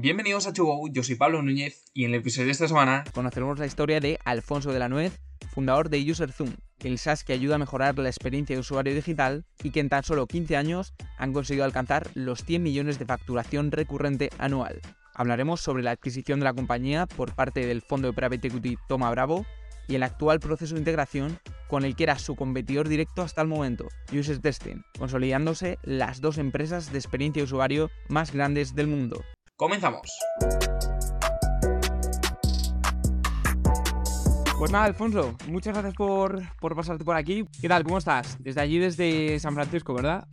Bienvenidos a Chugo, yo soy Pablo Núñez y en el episodio de esta semana conoceremos la historia de Alfonso de la Nuez, fundador de UserZoom, el SaaS que ayuda a mejorar la experiencia de usuario digital y que en tan solo 15 años han conseguido alcanzar los 100 millones de facturación recurrente anual. Hablaremos sobre la adquisición de la compañía por parte del fondo de private equity Toma Bravo y el actual proceso de integración con el que era su competidor directo hasta el momento, User Testing, consolidándose las dos empresas de experiencia de usuario más grandes del mundo. Comenzamos. Pues nada, Alfonso, muchas gracias por, por pasarte por aquí. ¿Qué tal? ¿Cómo estás? Desde allí, desde San Francisco, ¿verdad?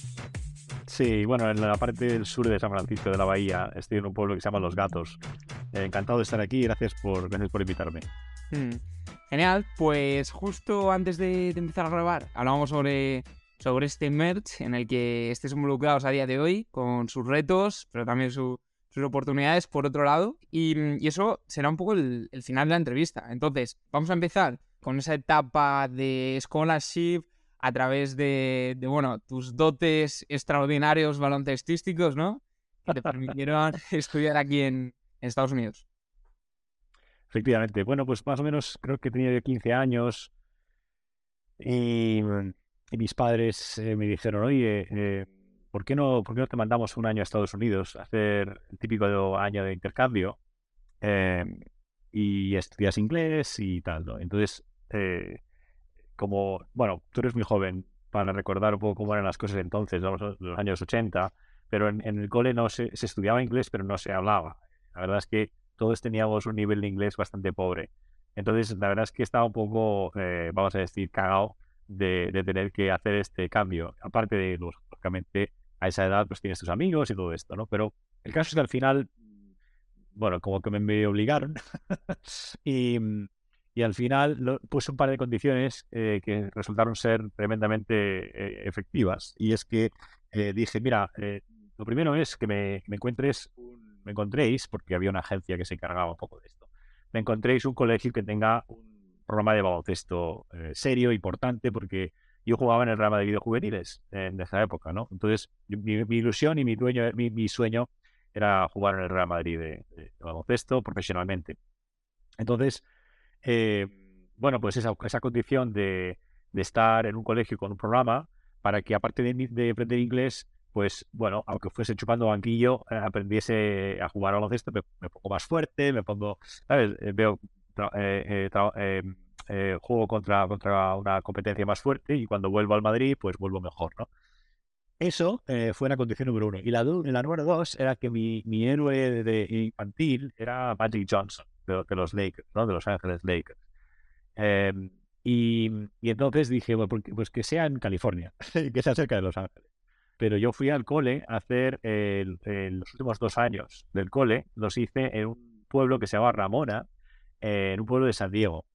Sí, bueno, en la parte del sur de San Francisco, de la bahía, estoy en un pueblo que se llama Los Gatos. Eh, encantado de estar aquí y gracias por, gracias por invitarme. Hmm. Genial, pues justo antes de, de empezar a grabar, hablábamos sobre, sobre este merch en el que estés involucrados a día de hoy, con sus retos, pero también su- sus oportunidades por otro lado. Y, y eso será un poco el, el final de la entrevista. Entonces, vamos a empezar con esa etapa de scholarship a través de, de, bueno, tus dotes extraordinarios baloncestísticos, ¿no? Que te permitieron estudiar aquí en, en Estados Unidos. Efectivamente, bueno, pues más o menos creo que tenía yo 15 años y, y mis padres eh, me dijeron, oye, eh, ¿por qué no, por qué no te mandamos un año a Estados Unidos a hacer el típico año de intercambio eh, y estudias inglés y tal, ¿no? Entonces, eh, como, bueno, tú eres muy joven para recordar un poco cómo eran las cosas entonces, vamos, los años 80, pero en, en el cole no se, se estudiaba inglés, pero no se hablaba. La verdad es que todos teníamos un nivel de inglés bastante pobre. Entonces, la verdad es que estaba un poco, eh, vamos a decir, cagado de, de tener que hacer este cambio. Aparte de, lógicamente, a esa edad pues tienes tus amigos y todo esto, ¿no? Pero el caso es que al final, bueno, como que me obligaron y, y al final lo- puse un par de condiciones eh, que resultaron ser tremendamente eh, efectivas. Y es que eh, dije, mira, lo primero es que me, encuentres, me encontréis, porque había una agencia que se encargaba un poco de esto, me encontréis un colegio que tenga un programa de baloncesto serio, importante, porque yo jugaba en el Madrid de juveniles en esa época, ¿no? Entonces, mi, mi ilusión y mi, dueño, mi, mi sueño era jugar en el Real Madrid de, de- de baloncesto profesionalmente. Entonces, eh, bueno, pues esa, esa condición de, de estar en un colegio con un programa para que aparte de, de aprender inglés, pues bueno, aunque fuese chupando banquillo, eh, aprendiese a jugar al baloncesto, me, me pongo más fuerte, me pongo, ¿sabes? Eh, veo, tra- eh, eh, tra- eh, eh, juego contra, contra una competencia más fuerte y cuando vuelvo al Madrid, pues vuelvo mejor, ¿no? Eso eh, fue la condición número uno. Y la, la número dos era que mi, mi héroe de, de infantil era Magic Johnson, de, de los Lakers, ¿no? De Los Ángeles Lakers. Em, y, y entonces dije, bueno, pues que sea en California, que sea cerca de Los Ángeles. Pero yo fui al cole a hacer el- el- los últimos dos años del cole, los hice en un pueblo que se llama Ramona, eh, en un pueblo de San Diego.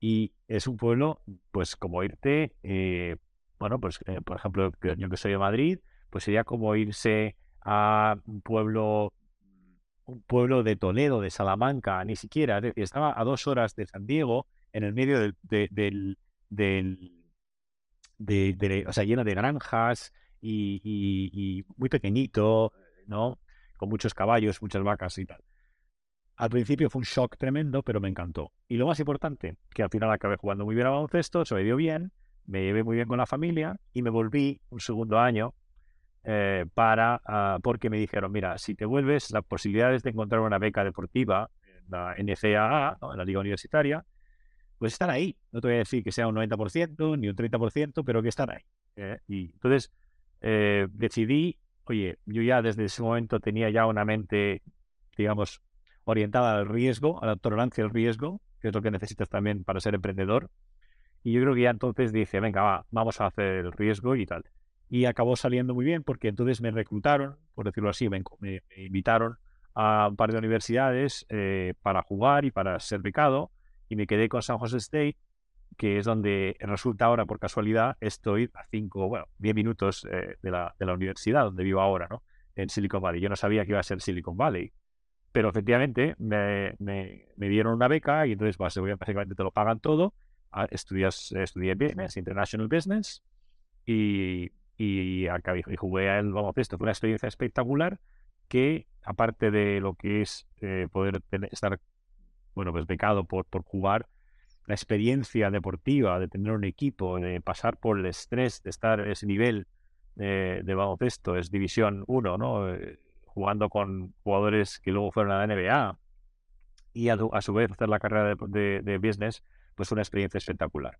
Y es un pueblo, pues como irte, eh, bueno, pues eh, por ejemplo, yo que soy de Madrid, pues sería como irse a un pueblo, un pueblo de Toledo, de Salamanca, ni siquiera, estaba a dos horas de San Diego, en el medio del, de- del, del, de, o sea, lleno de granjas y- y muy pequeñito, ¿no? Con muchos caballos, muchas vacas y tal. Al principio fue un shock tremendo, pero me encantó. Y lo más importante, que al final acabé jugando muy bien a baloncesto, se me dio bien, me llevé muy bien con la familia y me volví un segundo año eh, para, ah, porque me dijeron, mira, si te vuelves, las posibilidades de encontrar una beca deportiva en la NCAA, en la liga universitaria, pues están ahí. No te voy a decir que sea un 90% ni un 30%, pero que están ahí. ¿eh? Y entonces eh, decidí, oye, yo ya desde ese momento tenía ya una mente, digamos, orientada al riesgo, a la tolerancia al riesgo, que es lo que necesitas también para ser emprendedor. Y yo creo que ya entonces dije, venga, va, vamos a hacer el riesgo y tal. Y acabó saliendo muy bien porque entonces me reclutaron, por decirlo así, me, me- invitaron a un par de universidades eh, para jugar y para ser becado. Y me quedé con San Jose State, que es donde resulta ahora, por casualidad, estoy a cinco, bueno, diez minutos eh, de, la, de la universidad donde vivo ahora, ¿no? En Silicon Valley. Yo no sabía que iba a ser Silicon Valley. Pero efectivamente me, me- me dieron una beca y entonces base- básicamente te lo pagan todo. Ah, Estudias, estudié Business, International Business y, y acabé y jugué al baloncesto. Fue una experiencia espectacular que aparte de lo que es eh, poder estar, bueno, pues becado por, por jugar, la experiencia deportiva de tener un equipo, de pasar por el estrés de estar en ese nivel de, de baloncesto, es División 1, ¿no? Eh, jugando con jugadores que luego fueron a la NBA y a, su vez hacer la carrera de, de, business, pues una experiencia espectacular.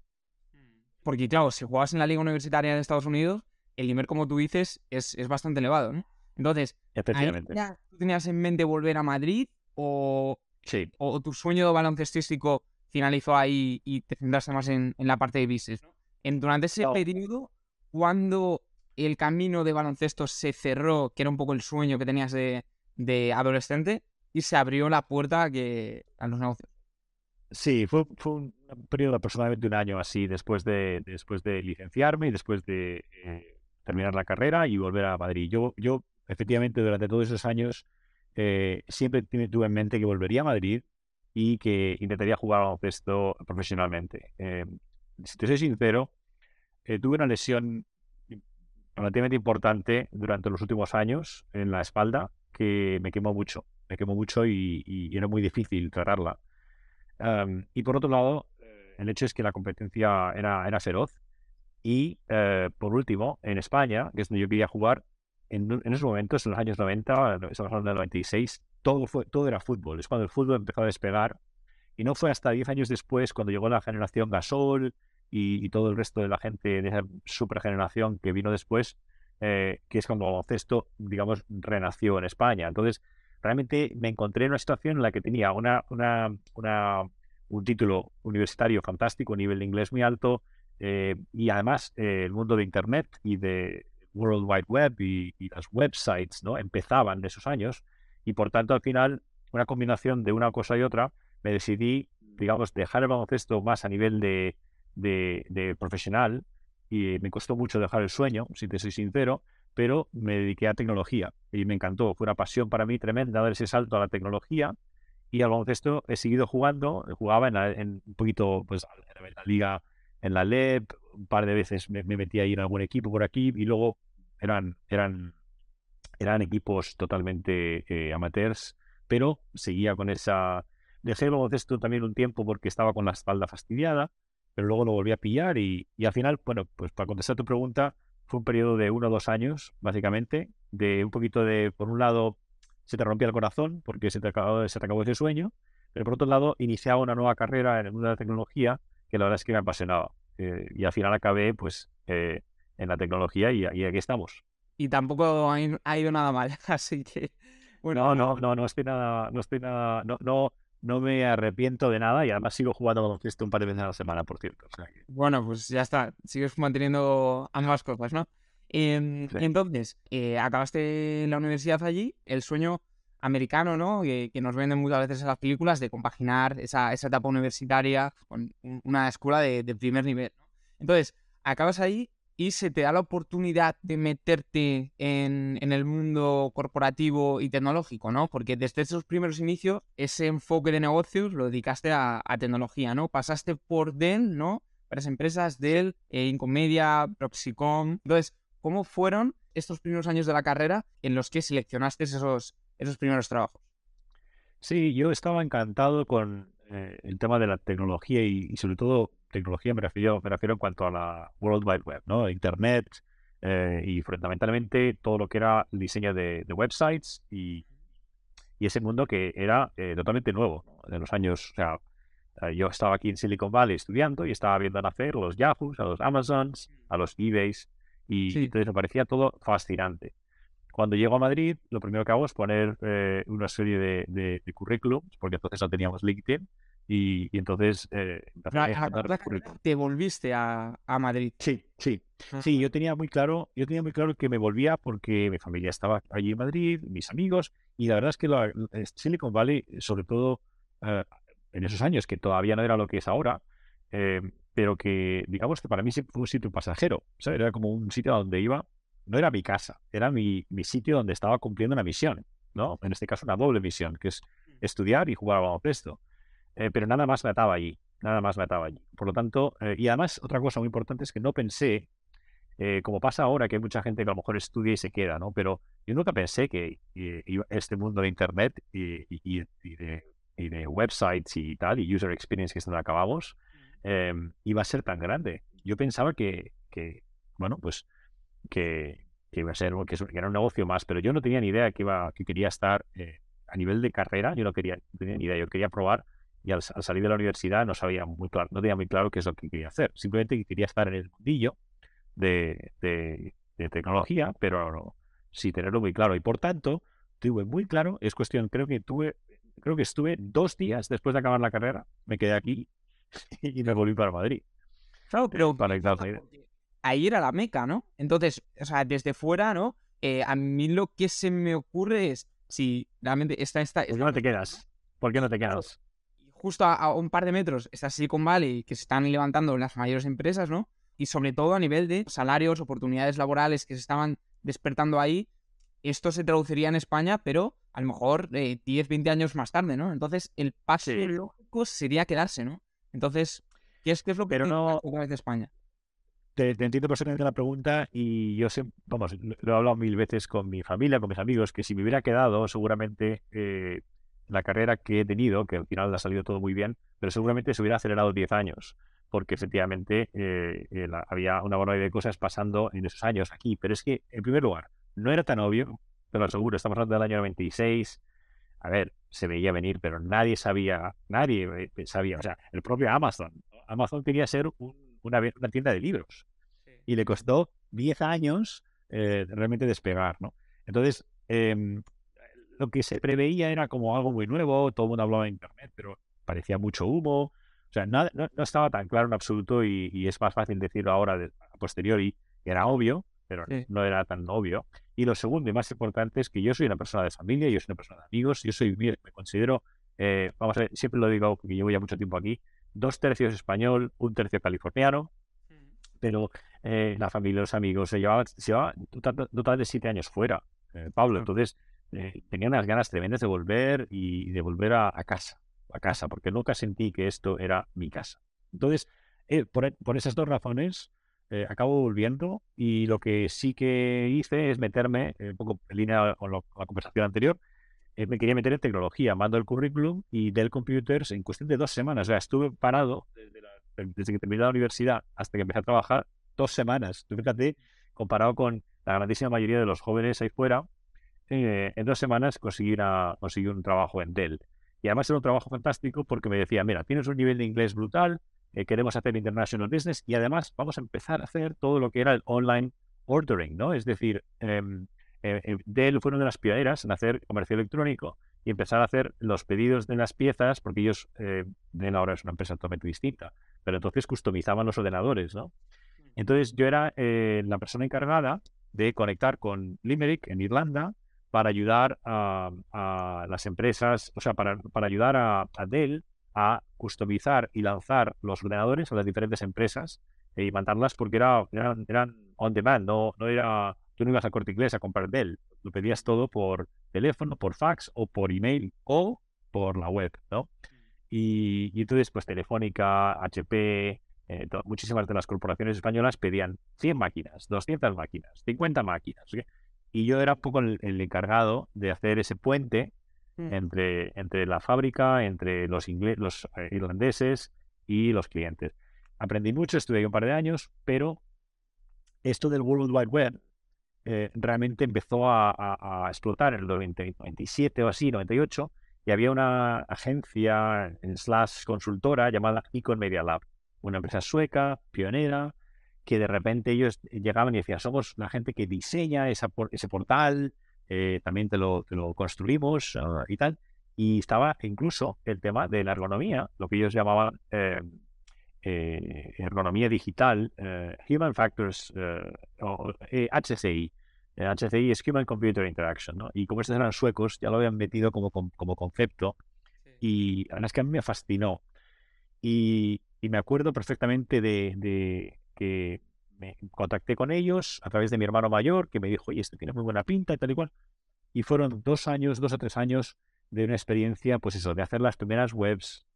Porque claro, si jugabas en la liga universitaria de Estados Unidos, el nivel, como tú dices, es, es bastante elevado, ¿no? Entonces, Efectivamente. ¿tú tenías en mente volver a Madrid o, o tu sueño baloncestístico finalizó ahí y te centraste más en, en la parte de business? En, durante ese periodo, cuando el camino de baloncesto se cerró, que era un poco el sueño que tenías de, adolescente, y se abrió la puerta que, a los negocios. Sí, fue, fue un periodo de aproximadamente un año así, después de, después de licenciarme y después de eh, terminar la carrera y volver a Madrid. Yo, yo efectivamente, durante todos esos años, eh, siempre tuve en mente que volvería a Madrid y que intentaría jugar baloncesto profesionalmente. Eh, si te soy sincero, tuve una lesión relativamente importante durante los últimos años en la espalda que me quemó mucho, me quemó mucho y, era muy difícil tratarla. y por otro lado, eh, el hecho es que la competencia era, era feroz y eh, por último, en España, que es donde yo quería jugar, en, en esos momentos, en los años 90, estamos hablando del 96, todo, fue, todo era fútbol. Es cuando el fútbol empezó a despegar. Y no fue hasta 10 años después, cuando llegó la generación Gasol, y, todo el resto de la gente de esa supergeneración que vino después, eh, que es cuando el baloncesto, digamos, renació en España. Entonces, realmente me encontré en una situación en la que tenía una, una, una un título universitario fantástico, un nivel de inglés muy alto, eh, y además eh, el mundo de Internet y de World Wide Web y, y, las websites ¿no? empezaban de esos años, y por tanto al final una combinación de una cosa y otra, me decidí, digamos, dejar el baloncesto más a nivel de, de, profesional y me costó mucho dejar el sueño, si te soy sincero, pero me dediqué a tecnología y me encantó. Fue una pasión para mí tremenda dar ese salto a la tecnología y al baloncesto he seguido jugando. Jugaba en, un poquito, pues, en la liga, en la LEP, un par de veces me, metí ahí en algún equipo por aquí y luego eran, eran, eran equipos totalmente eh, amateurs, pero seguía con esa... Dejé el baloncesto también un tiempo porque estaba con la espalda fastidiada pero luego lo volví a pillar y, y al final, bueno, pues para contestar tu pregunta, fue un periodo de uno o dos años, básicamente, de un poquito de, por un lado, se te rompía el corazón porque se te acabó, se te acabó ese sueño, pero por otro lado, iniciaba una nueva carrera en el mundo de la tecnología que la verdad es que me apasionaba. Eh, y al final acabé, pues, eh, en la tecnología y, y, aquí estamos. Y tampoco ha, ido nada mal, así que... Bueno, no, no, no, no estoy nada, no estoy nada, no, no, no me arrepiento de nada y además sigo jugando baloncesto un par de veces a la semana, por cierto. Bueno, pues ya está, sigues manteniendo ambas cosas, ¿no? Em, entonces, eh, acabaste la universidad allí, el sueño americano, ¿no? Que, nos venden muchas veces en las películas de compaginar esa, etapa universitaria con una escuela de, de primer nivel. ¿no? Entonces, acabas ahí y se te da la oportunidad de meterte en, el mundo corporativo y tecnológico, ¿no? Porque desde esos primeros inicios, ese enfoque de negocios lo dedicaste a, tecnología, ¿no? Pasaste por Dell, ¿no? Varias empresas, Dell, eh, Incomedia, Proxicom. Entonces, ¿cómo fueron estos primeros años de la carrera en los que seleccionaste esos, esos primeros trabajos? Sí, yo estaba encantado con eh, el tema de la tecnología y sobre todo tecnología me refiero, me refiero en cuanto a la World Wide Web, ¿no? Internet eh, y fundamentalmente todo lo que era el diseño de, websites y, y, ese mundo que era eh, totalmente nuevo, de los años, o sea, eh, yo estaba aquí en Silicon Valley estudiando y estaba viendo nacer a los Yahoos, a los Amazons, a los eBays y entonces me parecía todo fascinante. Cuando llego a Madrid, lo primero que hago es poner una serie de, de, de currículums, porque entonces no teníamos LinkedIn, y, entonces eh, te volviste a, a, Madrid. Sí, sí. Sí, yo tenía muy claro, yo tenía muy claro que me volvía porque mi familia estaba allí en Madrid, mis amigos, y la verdad es que la, Silicon Valley, sobre todo eh, en esos años, que todavía no era lo que es ahora, eh, pero que digamos que para mí fue un sitio pasajero, ¿sabes? Era como un sitio donde iba, no era mi casa, era mi, mi sitio donde estaba cumpliendo una misión, ¿no? En este caso una doble misión, que es mm. estudiar y jugar a baloncesto. Eh, pero nada más me ataba allí, nada más me ataba allí. Por lo tanto, eh, y además otra cosa muy importante es que no pensé eh, como pasa ahora, que hay mucha gente que a lo mejor estudia y se queda, ¿no? Pero yo nunca pensé que este mundo de Internet y, de, y de websites y tal, y user experience que están acabamos, em, iba a ser tan grande. Yo pensaba que, que bueno, pues que, que iba a ser, que, era un negocio más, pero yo no tenía ni idea que iba, que quería estar eh, a nivel de carrera, yo no quería, no tenía ni idea, yo quería probar y al, al salir de la universidad no sabía muy claro, no tenía muy claro qué es lo que quería hacer, simplemente que quería estar en el mundillo de, de, de tecnología, pero no, sin tenerlo muy claro y por tanto tuve muy claro, es cuestión, creo que tuve, creo que estuve dos días después de acabar la carrera, me quedé aquí y me volví para Madrid. Claro, pero Para ahí. era la meca, ¿no? Entonces, o sea, desde fuera, ¿no? Eh, a mí lo que se me ocurre es si realmente está esta... ¿Por qué esta no te quedas? ¿Por qué no te quedas? Justo a, a un par de metros está Silicon Valley, que se están levantando las mayores empresas, ¿no? Y sobre todo a nivel de salarios, oportunidades laborales que se estaban despertando ahí, esto se traduciría en España, pero a lo mejor eh, 10, 20 años más tarde, ¿no? Entonces, el paso Sí. lógico sería quedarse, ¿no? Entonces, ¿qué es, qué es lo que Pero no- de España? Te, te entiendo perfectamente la pregunta y yo sé, vamos, lo, lo he hablado mil veces con mi familia, con mis amigos, que si me hubiera quedado, seguramente eh, la carrera que he tenido, que al final ha salido todo muy bien, pero seguramente se hubiera acelerado 10 años, porque efectivamente eh, eh, la- había una barbaridad de cosas pasando en esos años aquí. Pero es que, en primer lugar, no era tan obvio, te lo aseguro, estamos hablando del año 96. A ver, se veía venir, pero nadie sabía, nadie eh, sabía, o sea, el propio Amazon. Amazon quería ser un- una, una tienda de libros y le costó 10 años eh, realmente despegar, ¿no? Entonces, em, lo que se preveía era como algo muy nuevo, todo el mundo hablaba de Internet, pero parecía mucho humo, o sea, nada- no, no estaba tan claro en absoluto y, y es más fácil decirlo ahora de- a posteriori, que era obvio, pero Sí. no era tan obvio. Y lo segundo y más importante es que yo soy una persona de familia, yo soy una persona de amigos, yo soy, me considero, eh, vamos a ver, siempre lo digo porque llevo ya mucho tiempo aquí, dos tercios español, un tercio californiano, pero eh, la familia, los amigos, se llevaban, se llevaban un total, total de siete años fuera, eh, Pablo. Claro. Entonces, eh, tenía unas ganas tremendas de volver y de volver a, casa, a casa, porque nunca sentí que esto era mi casa. Entonces, eh, por, por esas dos razones, eh, acabo volviendo y lo que sí que hice es meterme, eh, un poco en línea con, la conversación anterior, me quería meter en tecnología, mando el currículum y Dell Computers en cuestión de dos semanas. O sea, estuve parado desde, la- desde que terminé la universidad hasta que empecé a trabajar dos semanas. Tú fíjate, comparado con la grandísima mayoría de los jóvenes ahí fuera, eh, en dos semanas conseguí, una- conseguí un trabajo en Dell. Y además era un trabajo fantástico porque me decía, mira, tienes un nivel de inglés brutal, eh, queremos hacer international business y además vamos a empezar a hacer todo lo que era el online ordering, ¿no? Es decir, em, eh, eh, Dell fue una de las pioneras en hacer comercio electrónico y empezar a hacer los pedidos de las piezas, porque ellos, eh, Dell ahora es una empresa totalmente distinta, pero entonces customizaban los ordenadores, ¿no? Entonces yo era eh, la persona encargada de conectar con Limerick en Irlanda para ayudar a, a las empresas, o sea, para, para ayudar a, a Dell a customizar y lanzar los ordenadores a las diferentes empresas eh, y mandarlas porque era, eran, eran on demand, no, no era, tú no ibas a corte inglés a comprar Dell, lo pedías todo por teléfono, por fax o por email o por la web, ¿no? Y, y entonces, pues Telefónica, HP, eh, muchísimas de las corporaciones españolas pedían 100 máquinas, 200 máquinas, 50 máquinas. ¿ok? Y yo era un poco el, el encargado de hacer ese puente Mm. entre, entre la fábrica, entre los, los eh, irlandeses y los clientes. Aprendí mucho, estuve ahí un par de años, pero esto del World Wide Web eh, realmente empezó a, a- a explotar en el 90 97 o así, 98, y había una agencia en slash consultora llamada Icon Media Lab, una empresa sueca, pionera, que de repente ellos llegaban y decían, somos la gente que diseña esa por- ese portal, eh, también te lo, te lo construimos ah, y tal. Y estaba incluso el tema de la ergonomía, lo que ellos llamaban eh, eh, ergonomía digital, eh, Human Factors, eh, o, HCI. Eh, HCI es Human Computer Interaction, ¿no? Y como estos eran suecos, ya lo habían metido como, como concepto y la verdad es que a mí me fascinó. Y, y me acuerdo perfectamente de, de que me contacté con ellos a través de mi hermano mayor, que me dijo, oye, este tiene muy buena pinta y tal y cual. Y fueron dos años, dos o tres años de una experiencia, pues eso, de hacer las primeras webs,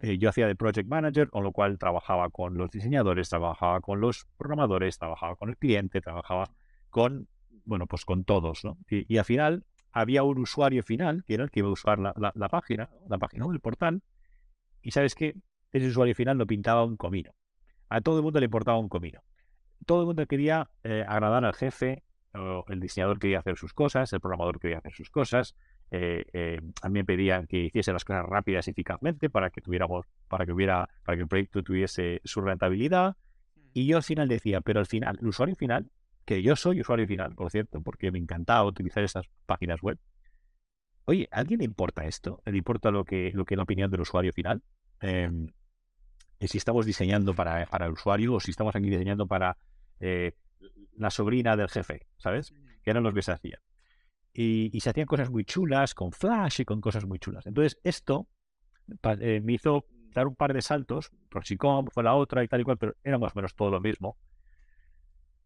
eh, yo hacía de project manager, con lo cual trabajaba con los diseñadores, trabajaba con los programadores, trabajaba con el cliente, trabajaba con, bueno, pues con todos, ¿no? Y, al final había un usuario final, que era el que iba a usar la, la, página, la página del portal, y sabes que ese usuario final no pintaba un comino. A todo el mundo le importaba un comino. Todo el mundo quería eh, agradar al jefe, el diseñador quería hacer sus cosas, el programador quería hacer sus cosas, eh, eh, a mí me pedían que hiciese las cosas rápidas y eficazmente para que tuviéramos, para que hubiera, para que el proyecto tuviese su rentabilidad. Mm. Y yo al final decía, pero al final, el usuario final, que yo soy usuario final, por cierto, porque me encantaba utilizar esas páginas web. Oye, ¿a alguien le importa esto? ¿Le importa lo que, lo que es la opinión del usuario final? Em, si estamos diseñando para, para, el usuario o si estamos aquí diseñando para eh, la sobrina del jefe, ¿sabes? Que eran los que se hacían y, se hacían cosas muy chulas con Flash y con cosas muy chulas. Entonces, esto eh, me hizo dar un par de saltos. Proxicom fue la otra y tal y cual, pero era más o menos todo lo mismo.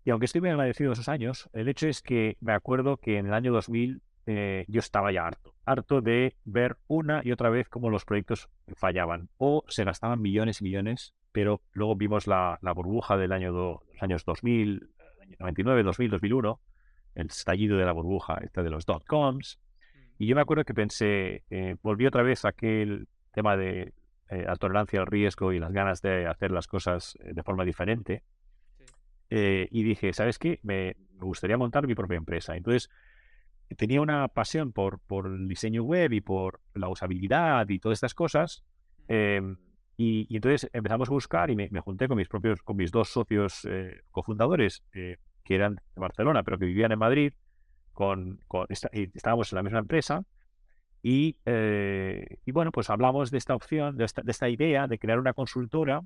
Y aunque estoy muy agradecido de esos años, el hecho es que me acuerdo que en el año 2000 eh, yo estaba ya harto. Harto de ver una y otra vez cómo los proyectos fallaban o se gastaban millones y millones, pero luego vimos la, burbuja del año los años 2000, 99, 2000, 2001 el estallido de la burbuja esta de los dot-coms. Mm. Y yo me acuerdo que pensé, eh, volví otra vez a aquel tema de eh, la tolerancia al riesgo y las ganas de hacer las cosas de forma diferente. y dije, ¿sabes qué? Me, gustaría montar mi propia empresa. Entonces, tenía una pasión por, por el diseño web y por la usabilidad y todas estas cosas. Em, y, entonces empezamos a buscar y me, junté con mis propios, con mis dos socios cofundadores, que eran de Barcelona, pero que vivían en Madrid, con, estábamos en la misma empresa. Y, eh, y, bueno, pues hablamos de esta opción, de esta, idea de crear una consultora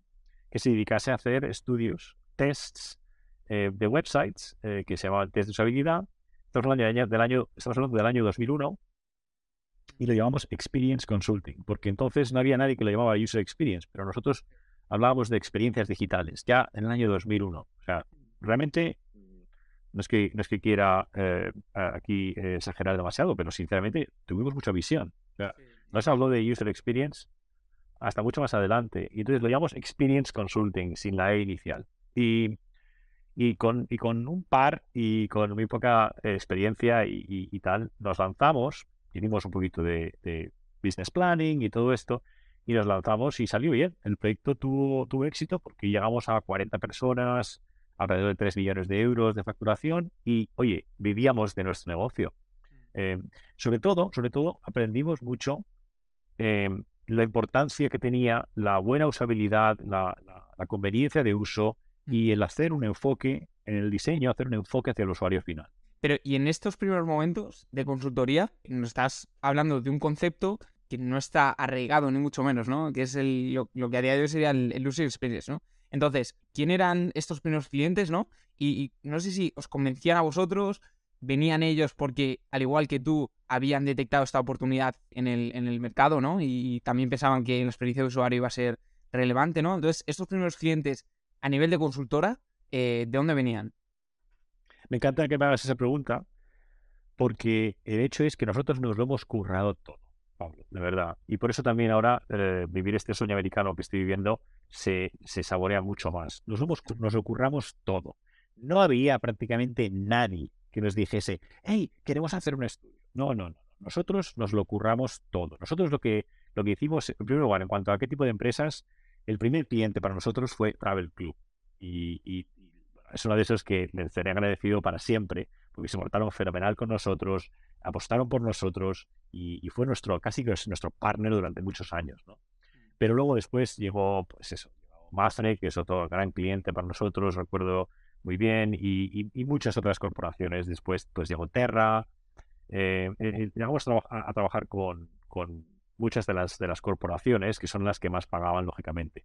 que se dedicase a hacer estudios, tests eh, de websites eh, que se llamaban test de usabilidad. Estamos hablando del año, estamos hablando del año 2001 y lo llamamos Experience Consulting, porque entonces no había nadie que lo llamaba User Experience, pero nosotros hablábamos de experiencias digitales ya en el año 2001. O sea, realmente no es que, no es que quiera eh, aquí eh, exagerar demasiado, pero sinceramente tuvimos mucha visión. no se habló de user experience hasta mucho más adelante. Y entonces lo llamamos experience consulting, sin la E inicial. Y, y, con, y con un par y con muy poca experiencia y, tal, nos lanzamos, hicimos un poquito de, de, business planning y todo esto, y nos lanzamos y salió bien. El proyecto tuvo, tuvo éxito porque llegamos a 40 personas, alrededor de 3 millones de euros de facturación y, oye, vivíamos de nuestro negocio. Eh, sobre todo, sobre todo, aprendimos mucho eh, la importancia que tenía la buena usabilidad, la, conveniencia de uso mm. Y el hacer un enfoque en el diseño, hacer un enfoque hacia el usuario final. Pero, y en estos primeros momentos de consultoría, nos estás hablando de un concepto que no está arraigado, ni mucho menos, ¿no? Que es el, lo, que a día de hoy sería el, el user experience, ¿no? Entonces, ¿quién eran estos primeros clientes, no? Y, no sé si os convencían a vosotros, venían ellos porque, al igual que tú, habían detectado esta oportunidad en el, en el mercado, ¿no? Y también pensaban que la experiencia de usuario iba a ser relevante, ¿no? Entonces, estos primeros clientes a nivel de consultora, eh, ¿de dónde venían? Me encanta que me hagas esa pregunta, porque el hecho es que nosotros nos lo hemos currado todo. Pablo, de verdad. Y por eso también ahora eh, vivir este sueño americano que estoy viviendo se, se saborea mucho más. Nos, nos ocurramos todo. No había prácticamente nadie que nos dijese, hey, queremos hacer un estudio. No, no, no. Nosotros nos lo curramos todo. Nosotros lo que, lo que hicimos, en primer lugar, en cuanto a qué tipo de empresas, el primer cliente para nosotros fue Travel Club. Y, y, es uno de esos que les seré agradecido para siempre, porque se portaron fenomenal con nosotros, apostaron por nosotros y, fue nuestro, casi que es nuestro partner durante muchos años, ¿no? Pero luego después llegó, pues eso, que es otro gran cliente para nosotros, recuerdo muy bien, y, muchas otras corporaciones. Después, pues llegó Terra. Eh, eh, eh, llegamos a, trabajar con, con, muchas de las, de las corporaciones, que son las que más pagaban, lógicamente.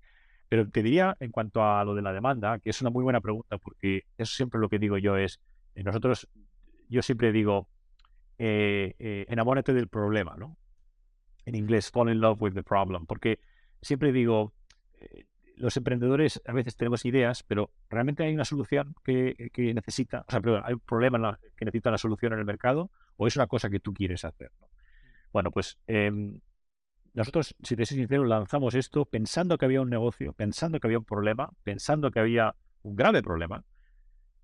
Pero te diría, en cuanto a lo de la demanda, que es una muy buena pregunta, porque eso siempre lo que digo yo es, nosotros, yo siempre digo, eh, eh, enamórate del problema, ¿no? En inglés, fall in love with the problem, porque siempre digo, eh, los emprendedores a veces tenemos ideas, pero realmente hay una solución que, necesita, o sea, perdón, hay un problema que necesita una solución en el mercado o es una cosa que tú quieres hacer, ¿no? Bueno, pues em, nosotros, si te soy sincero, lanzamos esto pensando que había un negocio, pensando que había un problema, pensando que había un grave problema,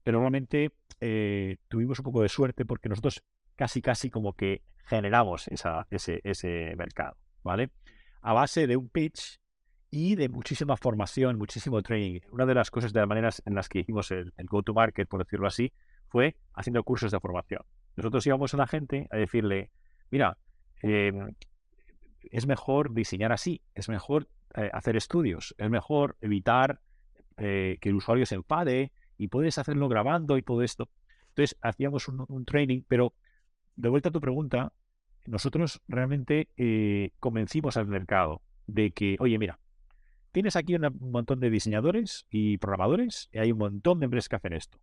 pero realmente eh, tuvimos un poco de suerte porque nosotros casi, casi como que generamos ese, mercado, ¿vale? A base de un pitch y de muchísima formación, muchísimo training. Una de las cosas, de las maneras en las que hicimos el, go-to-market, por decirlo así, fue haciendo cursos de formación. Nosotros íbamos a la gente a decirle, mira, em, es mejor diseñar así, es mejor eh, hacer estudios, es mejor evitar eh, que el usuario se enfade y puedes hacerlo grabando y todo esto. Entonces hacíamos un, training, pero de vuelta a tu pregunta, nosotros realmente eh, convencimos al mercado de que, oye, mira, tienes aquí un montón de diseñadores y programadores y hay un montón de empresas que hacen esto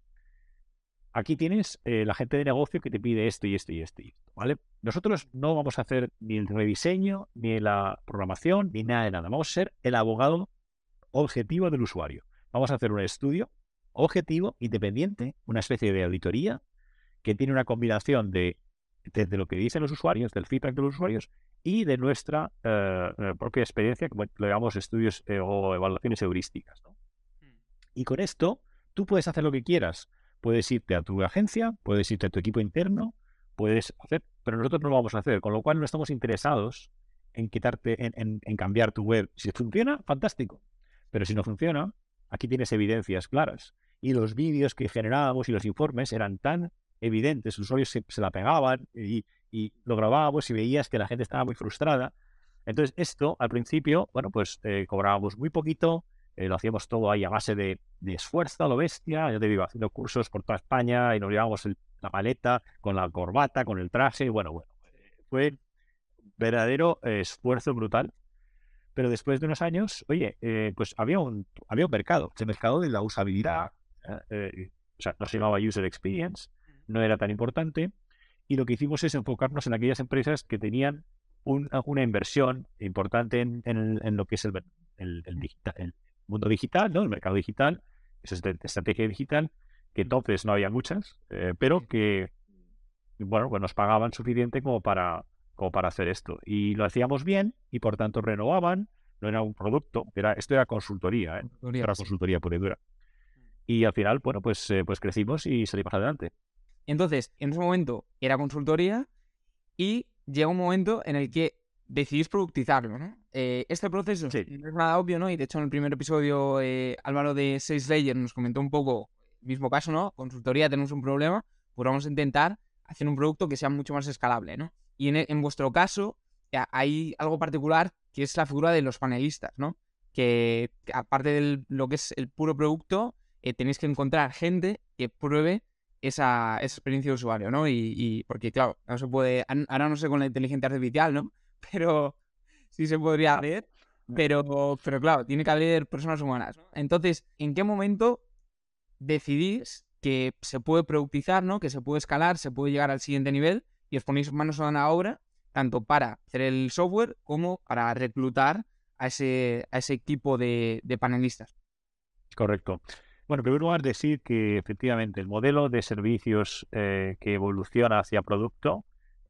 aquí tienes eh, la gente de negocio que te pide esto y esto y esto y esto, ¿vale? Nosotros no vamos a hacer ni el rediseño, ni la programación, ni nada de nada. Vamos a ser el abogado objetivo del usuario. Vamos a hacer un estudio objetivo, independiente, una especie de auditoría que tiene una combinación de desde lo que dicen los usuarios, del feedback de los usuarios y de nuestra eh, eh, propia experiencia, como le llamamos estudios o evaluaciones heurísticas. Hmm. Y con esto, tú puedes hacer lo que quieras Puedes irte a tu agencia, puedes irte a tu equipo interno, puedes hacer, pero nosotros no lo vamos a hacer, con lo cual no estamos interesados en quitarte, en, cambiar tu web. Si funciona, fantástico. Pero si no funciona, aquí tienes evidencias claras. Y los vídeos que generábamos y los informes eran tan evidentes, los usuarios se, la pegaban y, lo grabábamos y veías que la gente estaba muy frustrada. Entonces, esto al principio, bueno, pues eh, cobrábamos muy poquito, eh, lo hacíamos todo ahí a base de, esfuerzo a lo bestia. Yo te digo, haciendo cursos por toda España y nos llevábamos la maleta con la corbata, con el traje. Bueno, bueno, fue verdadero esfuerzo brutal. Pero después de unos años, oye, eh, pues había un, había un mercado, el mercado de la usabilidad. ¿eh? o sea, no se llamaba User Experience, no era tan importante. Y lo que hicimos es enfocarnos en aquellas empresas que tenían una inversión importante en, lo que es el, el, el, digital, mundo digital, ¿no? El mercado digital, esa es estrategia digital, que entonces no había muchas, eh, pero que, bueno, pues nos pagaban suficiente como para, como para hacer esto. Y lo hacíamos bien y por tanto renovaban, no era un producto, era, esto era consultoría, ¿eh? era consultoría pura y dura. Y al final, bueno, pues, eh, pues crecimos y salimos adelante. Entonces, en ese momento era consultoría y llega un momento en el que decidís productizarlo, ¿no? Eh, este proceso no es nada obvio, ¿no? Y de hecho en el primer episodio eh, Álvaro de Sales Layer nos comentó un poco, mismo caso, ¿no? Consultoría, tenemos un problema, pues vamos a intentar hacer un producto que sea mucho más escalable, ¿no? Y en, vuestro caso hay algo particular que es la figura de los panelistas, ¿no? Que, aparte de lo que es el puro producto, eh, tenéis que encontrar gente que pruebe esa, experiencia de usuario, ¿no? Y, y, porque, claro, no se puede, ahora no sé con la inteligencia artificial, ¿no? Pero sí se podría ver. Pero, pero claro, tiene que haber personas humanas. Entonces, ¿en qué momento decidís que se puede productizar, ¿no? que se puede escalar, se puede llegar al siguiente nivel y os ponéis manos a la obra, tanto para hacer el software como para reclutar a ese, a ese equipo de, panelistas? Correcto. Bueno, en primer lugar, decir que efectivamente el modelo de servicios eh, que evoluciona hacia producto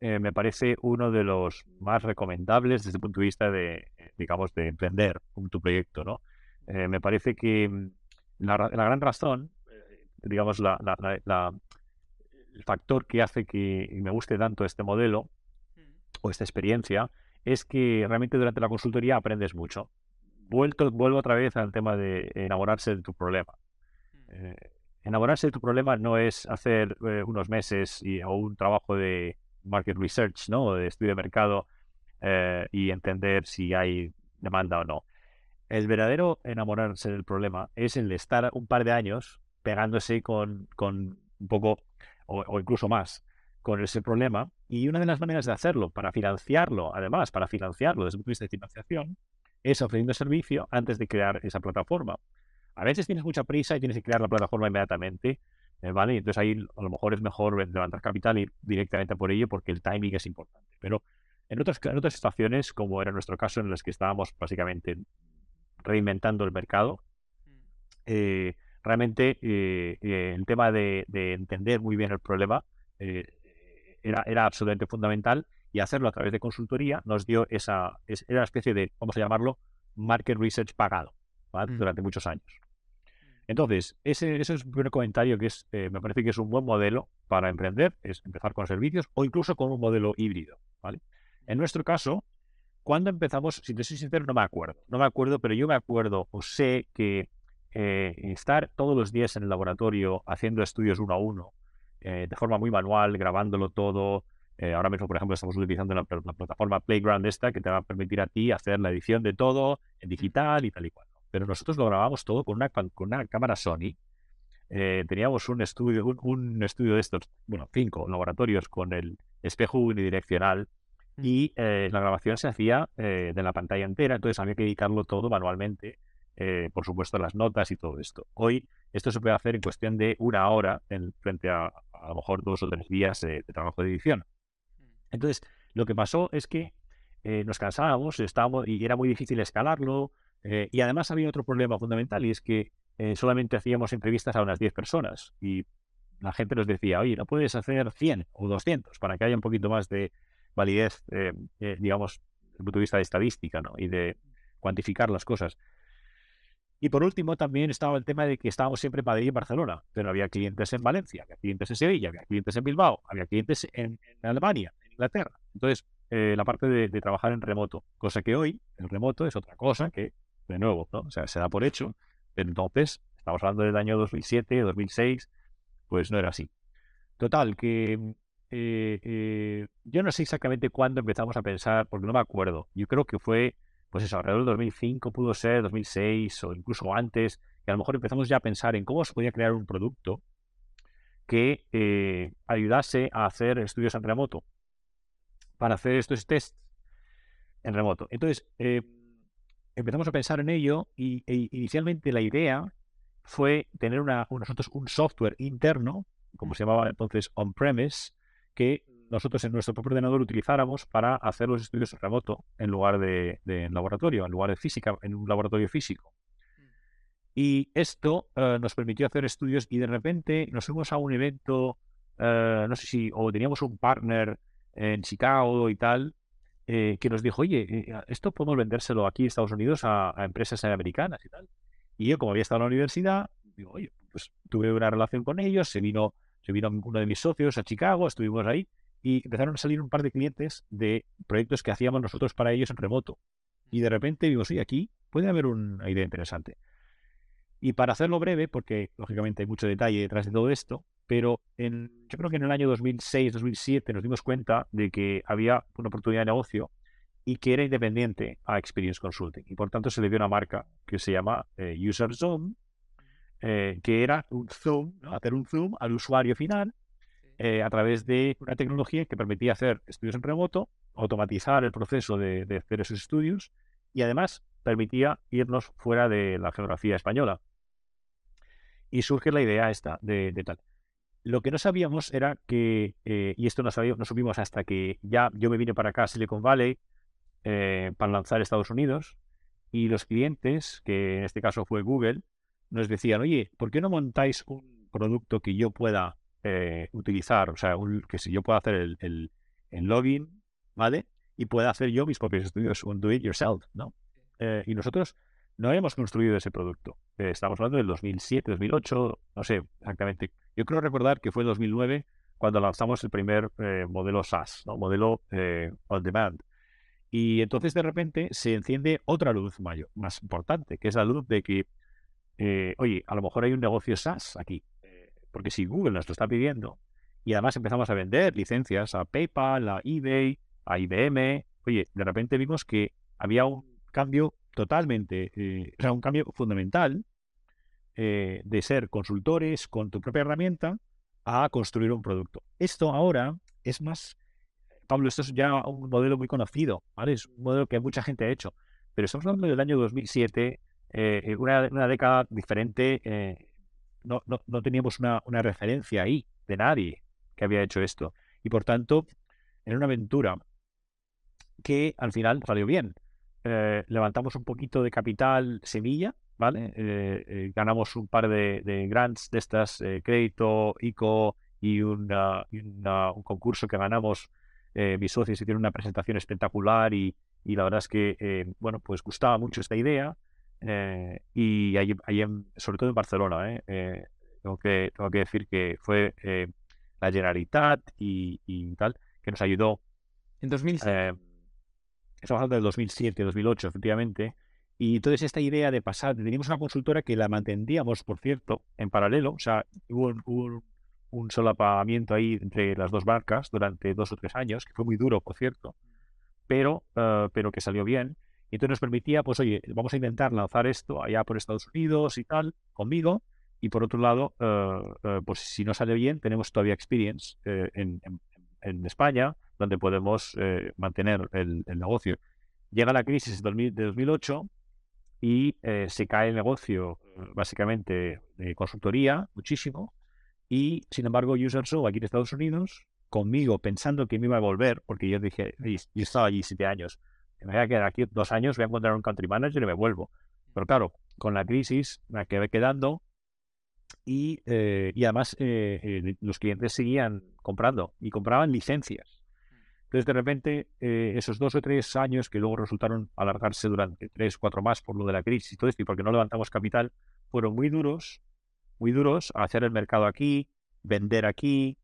eh, me parece uno de los más recomendables desde el punto de vista de, eh, digamos, de emprender un, tu proyecto, ¿no? Eh, me parece que mm, la, gran razón, digamos, la, el factor que hace que me guste tanto este modelo o esta experiencia es que realmente durante la consultoría aprendes mucho. Vuelto, vuelvo otra vez al tema de enamorarse de tu problema. enamorarse de tu problema no es hacer unos meses y, o un trabajo de market research, ¿no? De estudio de mercado eh, y entender si hay demanda o no. El verdadero enamorarse del problema es el de estar un par de años pegándose con, con un poco, o, incluso más, con ese problema. Y una de las maneras de hacerlo, para financiarlo, además, para financiarlo desde el punto de vista de financiación, es ofreciendo servicio antes de crear esa plataforma. A veces tienes mucha prisa y tienes que crear la plataforma inmediatamente, eh, ¿vale? Entonces ahí a lo mejor es mejor levantar capital y ir directamente por ello porque el timing es importante. Pero en otras, en otras situaciones, como era nuestro caso en las que estábamos básicamente reinventando el mercado, eh, realmente eh, el tema de, entender muy bien el problema era, era absolutamente fundamental y hacerlo a través de consultoría nos dio esa, era una especie de, vamos a llamarlo, market research pagado mm. durante muchos años. Entonces, ese, ese, es un primer comentario que es, eh, me parece que es un buen modelo para emprender, es empezar con servicios o incluso con un modelo híbrido. ¿vale? En nuestro caso, cuando empezamos, si te soy sincero, no me acuerdo. No me acuerdo, pero yo me acuerdo o sé que eh, estar todos los días en el laboratorio haciendo estudios uno a uno, eh, de forma muy manual, grabándolo todo. Eh, ahora mismo, por ejemplo, estamos utilizando la, plataforma Playground esta que te va a permitir a ti hacer la edición de todo en digital y tal y cual. Pero nosotros lo grabamos todo con una, con una cámara Sony. teníamos un estudio, un, estudio de estos, bueno, cinco laboratorios con el espejo unidireccional y eh, la grabación se hacía eh, de la pantalla entera, entonces había que editarlo todo manualmente, eh, por supuesto las notas y todo esto. Hoy esto se puede hacer en cuestión de una hora en, frente a a lo mejor dos o tres días de trabajo de edición. Mm. Entonces, lo que pasó es que nos cansábamos estábamos, y era muy difícil escalarlo, y además había otro problema fundamental y es que solamente hacíamos entrevistas a unas 10 personas y la gente nos decía, oye, no puedes hacer 100 o 200 para que haya un poquito más de, validez, eh, eh, digamos, desde el punto de vista de estadística ¿no? y de cuantificar las cosas. Y por último, también estaba el tema de que estábamos siempre en Madrid y en Barcelona, pero había clientes en Valencia, había clientes en Sevilla, había clientes en Bilbao, había clientes en, Alemania, en Inglaterra. Entonces, eh, la parte de, trabajar en remoto, cosa que hoy el remoto es otra cosa que, de nuevo, ¿no? o sea, se da por hecho, pero entonces, estamos hablando del año 2007, 2006, pues no era así. Total, que eh, eh, yo no sé exactamente cuándo empezamos a pensar, porque no me acuerdo. Yo creo que fue, pues eso, alrededor del 2005, pudo ser 2006 o incluso antes, que a lo mejor empezamos ya a pensar en cómo se podía crear un producto que eh, ayudase a hacer estudios en remoto, para hacer estos tests en remoto. Entonces, empezamos a pensar en ello y e inicialmente la idea fue tener nosotros un software interno, como se llamaba entonces on-premise, que nosotros en nuestro propio ordenador utilizáramos para hacer los estudios remoto en lugar de, en laboratorio, en lugar de física, en un laboratorio físico. Y esto eh, nos permitió hacer estudios y de repente nos fuimos a un evento, eh, no sé si, o teníamos un partner en Chicago y tal, eh, que nos dijo, oye, esto podemos vendérselo aquí en Estados Unidos a, a, empresas americanas y tal. Y yo, como había estado en la universidad, digo, oye, pues tuve una relación con ellos, se vino se vino uno de mis socios a Chicago, estuvimos ahí y empezaron a salir un par de clientes de proyectos que hacíamos nosotros para ellos en remoto. Y de repente vimos, sí, aquí puede haber una idea interesante. Y para hacerlo breve, porque lógicamente hay mucho detalle detrás de todo esto, pero en, yo creo que en el año 2006-2007 nos dimos cuenta de que había una oportunidad de negocio y que era independiente a Experience Consulting. Y por tanto se le dio una marca que se llama eh, User Zone eh, que era un zoom, hacer un zoom al usuario final eh, a través de una tecnología que permitía hacer estudios en remoto, automatizar el proceso de, hacer esos estudios y además permitía irnos fuera de la geografía española. Y surge la idea esta de, tal. Lo que no sabíamos era que, eh, y esto no, sabíamos, no supimos hasta que ya yo me vine para acá a Silicon Valley para lanzar Estados Unidos, y los clientes, que en este caso fue Google, nos decían, oye, ¿por qué no montáis un producto que yo pueda eh, utilizar? O sea, que si yo pueda hacer el, el, login, ¿vale? Y pueda hacer yo mis propios estudios, un do it yourself, ¿no? Eh, y nosotros no hemos construido ese producto. Eh, estamos hablando del 2007, 2008, no sé exactamente. Yo creo recordar que fue en 2009 cuando lanzamos el primer modelo SaaS, ¿no? modelo on demand. Y entonces de repente se enciende otra luz mayor, más importante, que es la luz de que eh, oye, a lo mejor hay un negocio SaaS aquí, eh, porque si Google nos lo está pidiendo y además empezamos a vender licencias a PayPal, a eBay, a IBM, oye, de repente vimos que había un cambio totalmente, eh, o sea, un cambio fundamental de ser consultores con tu propia herramienta a construir un producto. Esto ahora es más, Pablo, esto es ya un modelo muy conocido, ¿vale? Es un modelo que mucha gente ha hecho, pero estamos hablando del año 2007, eh, una, una, década diferente, eh, no, no, no, teníamos una, una, referencia ahí de nadie que había hecho esto. Y por tanto, en una aventura que al final salió bien. Eh, levantamos un poquito de capital semilla, ¿vale? ganamos un par de, de grants de estas, crédito, ICO y, un concurso que ganamos eh, mis socios hicieron una presentación espectacular y, y la verdad es que, eh, bueno, pues gustaba mucho esta idea. eh, y ahí, ahí en- sobre todo en Barcelona, ¿eh? Eh, tengo, que, tengo que decir que fue eh, la Generalitat y, y tal, que nos ayudó En 2006. Estamos hablando del 2007, 2008, efectivamente. Y entonces esta idea de pasar, teníamos una consultora que la mantendríamos, por cierto, en paralelo, o sea, hubo, un- solapamiento ahí entre las dos marcas durante dos o tres años, que fue muy duro, por cierto, pero, eh, pero que salió bien. Y entonces nos permitía, pues oye, vamos a intentar lanzar esto allá por Estados Unidos y tal, conmigo. Y por otro lado, eh, eh, pues si no sale bien, tenemos todavía experience en, en- en España, donde podemos eh, mantener el, el negocio. Llega la crisis de 2000 de 2008 y eh, se cae el negocio, eh, básicamente, de consultoría, muchísimo. Y, sin embargo, UserShow aquí en Estados Unidos, conmigo, pensando que me iba a volver, porque yo dije, "Oye, yo estaba allí siete años, me voy a quedar aquí dos años, voy a encontrar un country manager y me vuelvo. Pero claro, con la crisis me quedé quedando y, eh, y además eh, eh, los clientes seguían comprando y compraban licencias. Entonces, de repente, eh, esos dos o tres años que luego resultaron alargarse durante tres, cuatro más por lo de la crisis y todo esto, y porque no levantamos capital, fueron muy duros, muy duros a hacer el mercado aquí, vender aquí.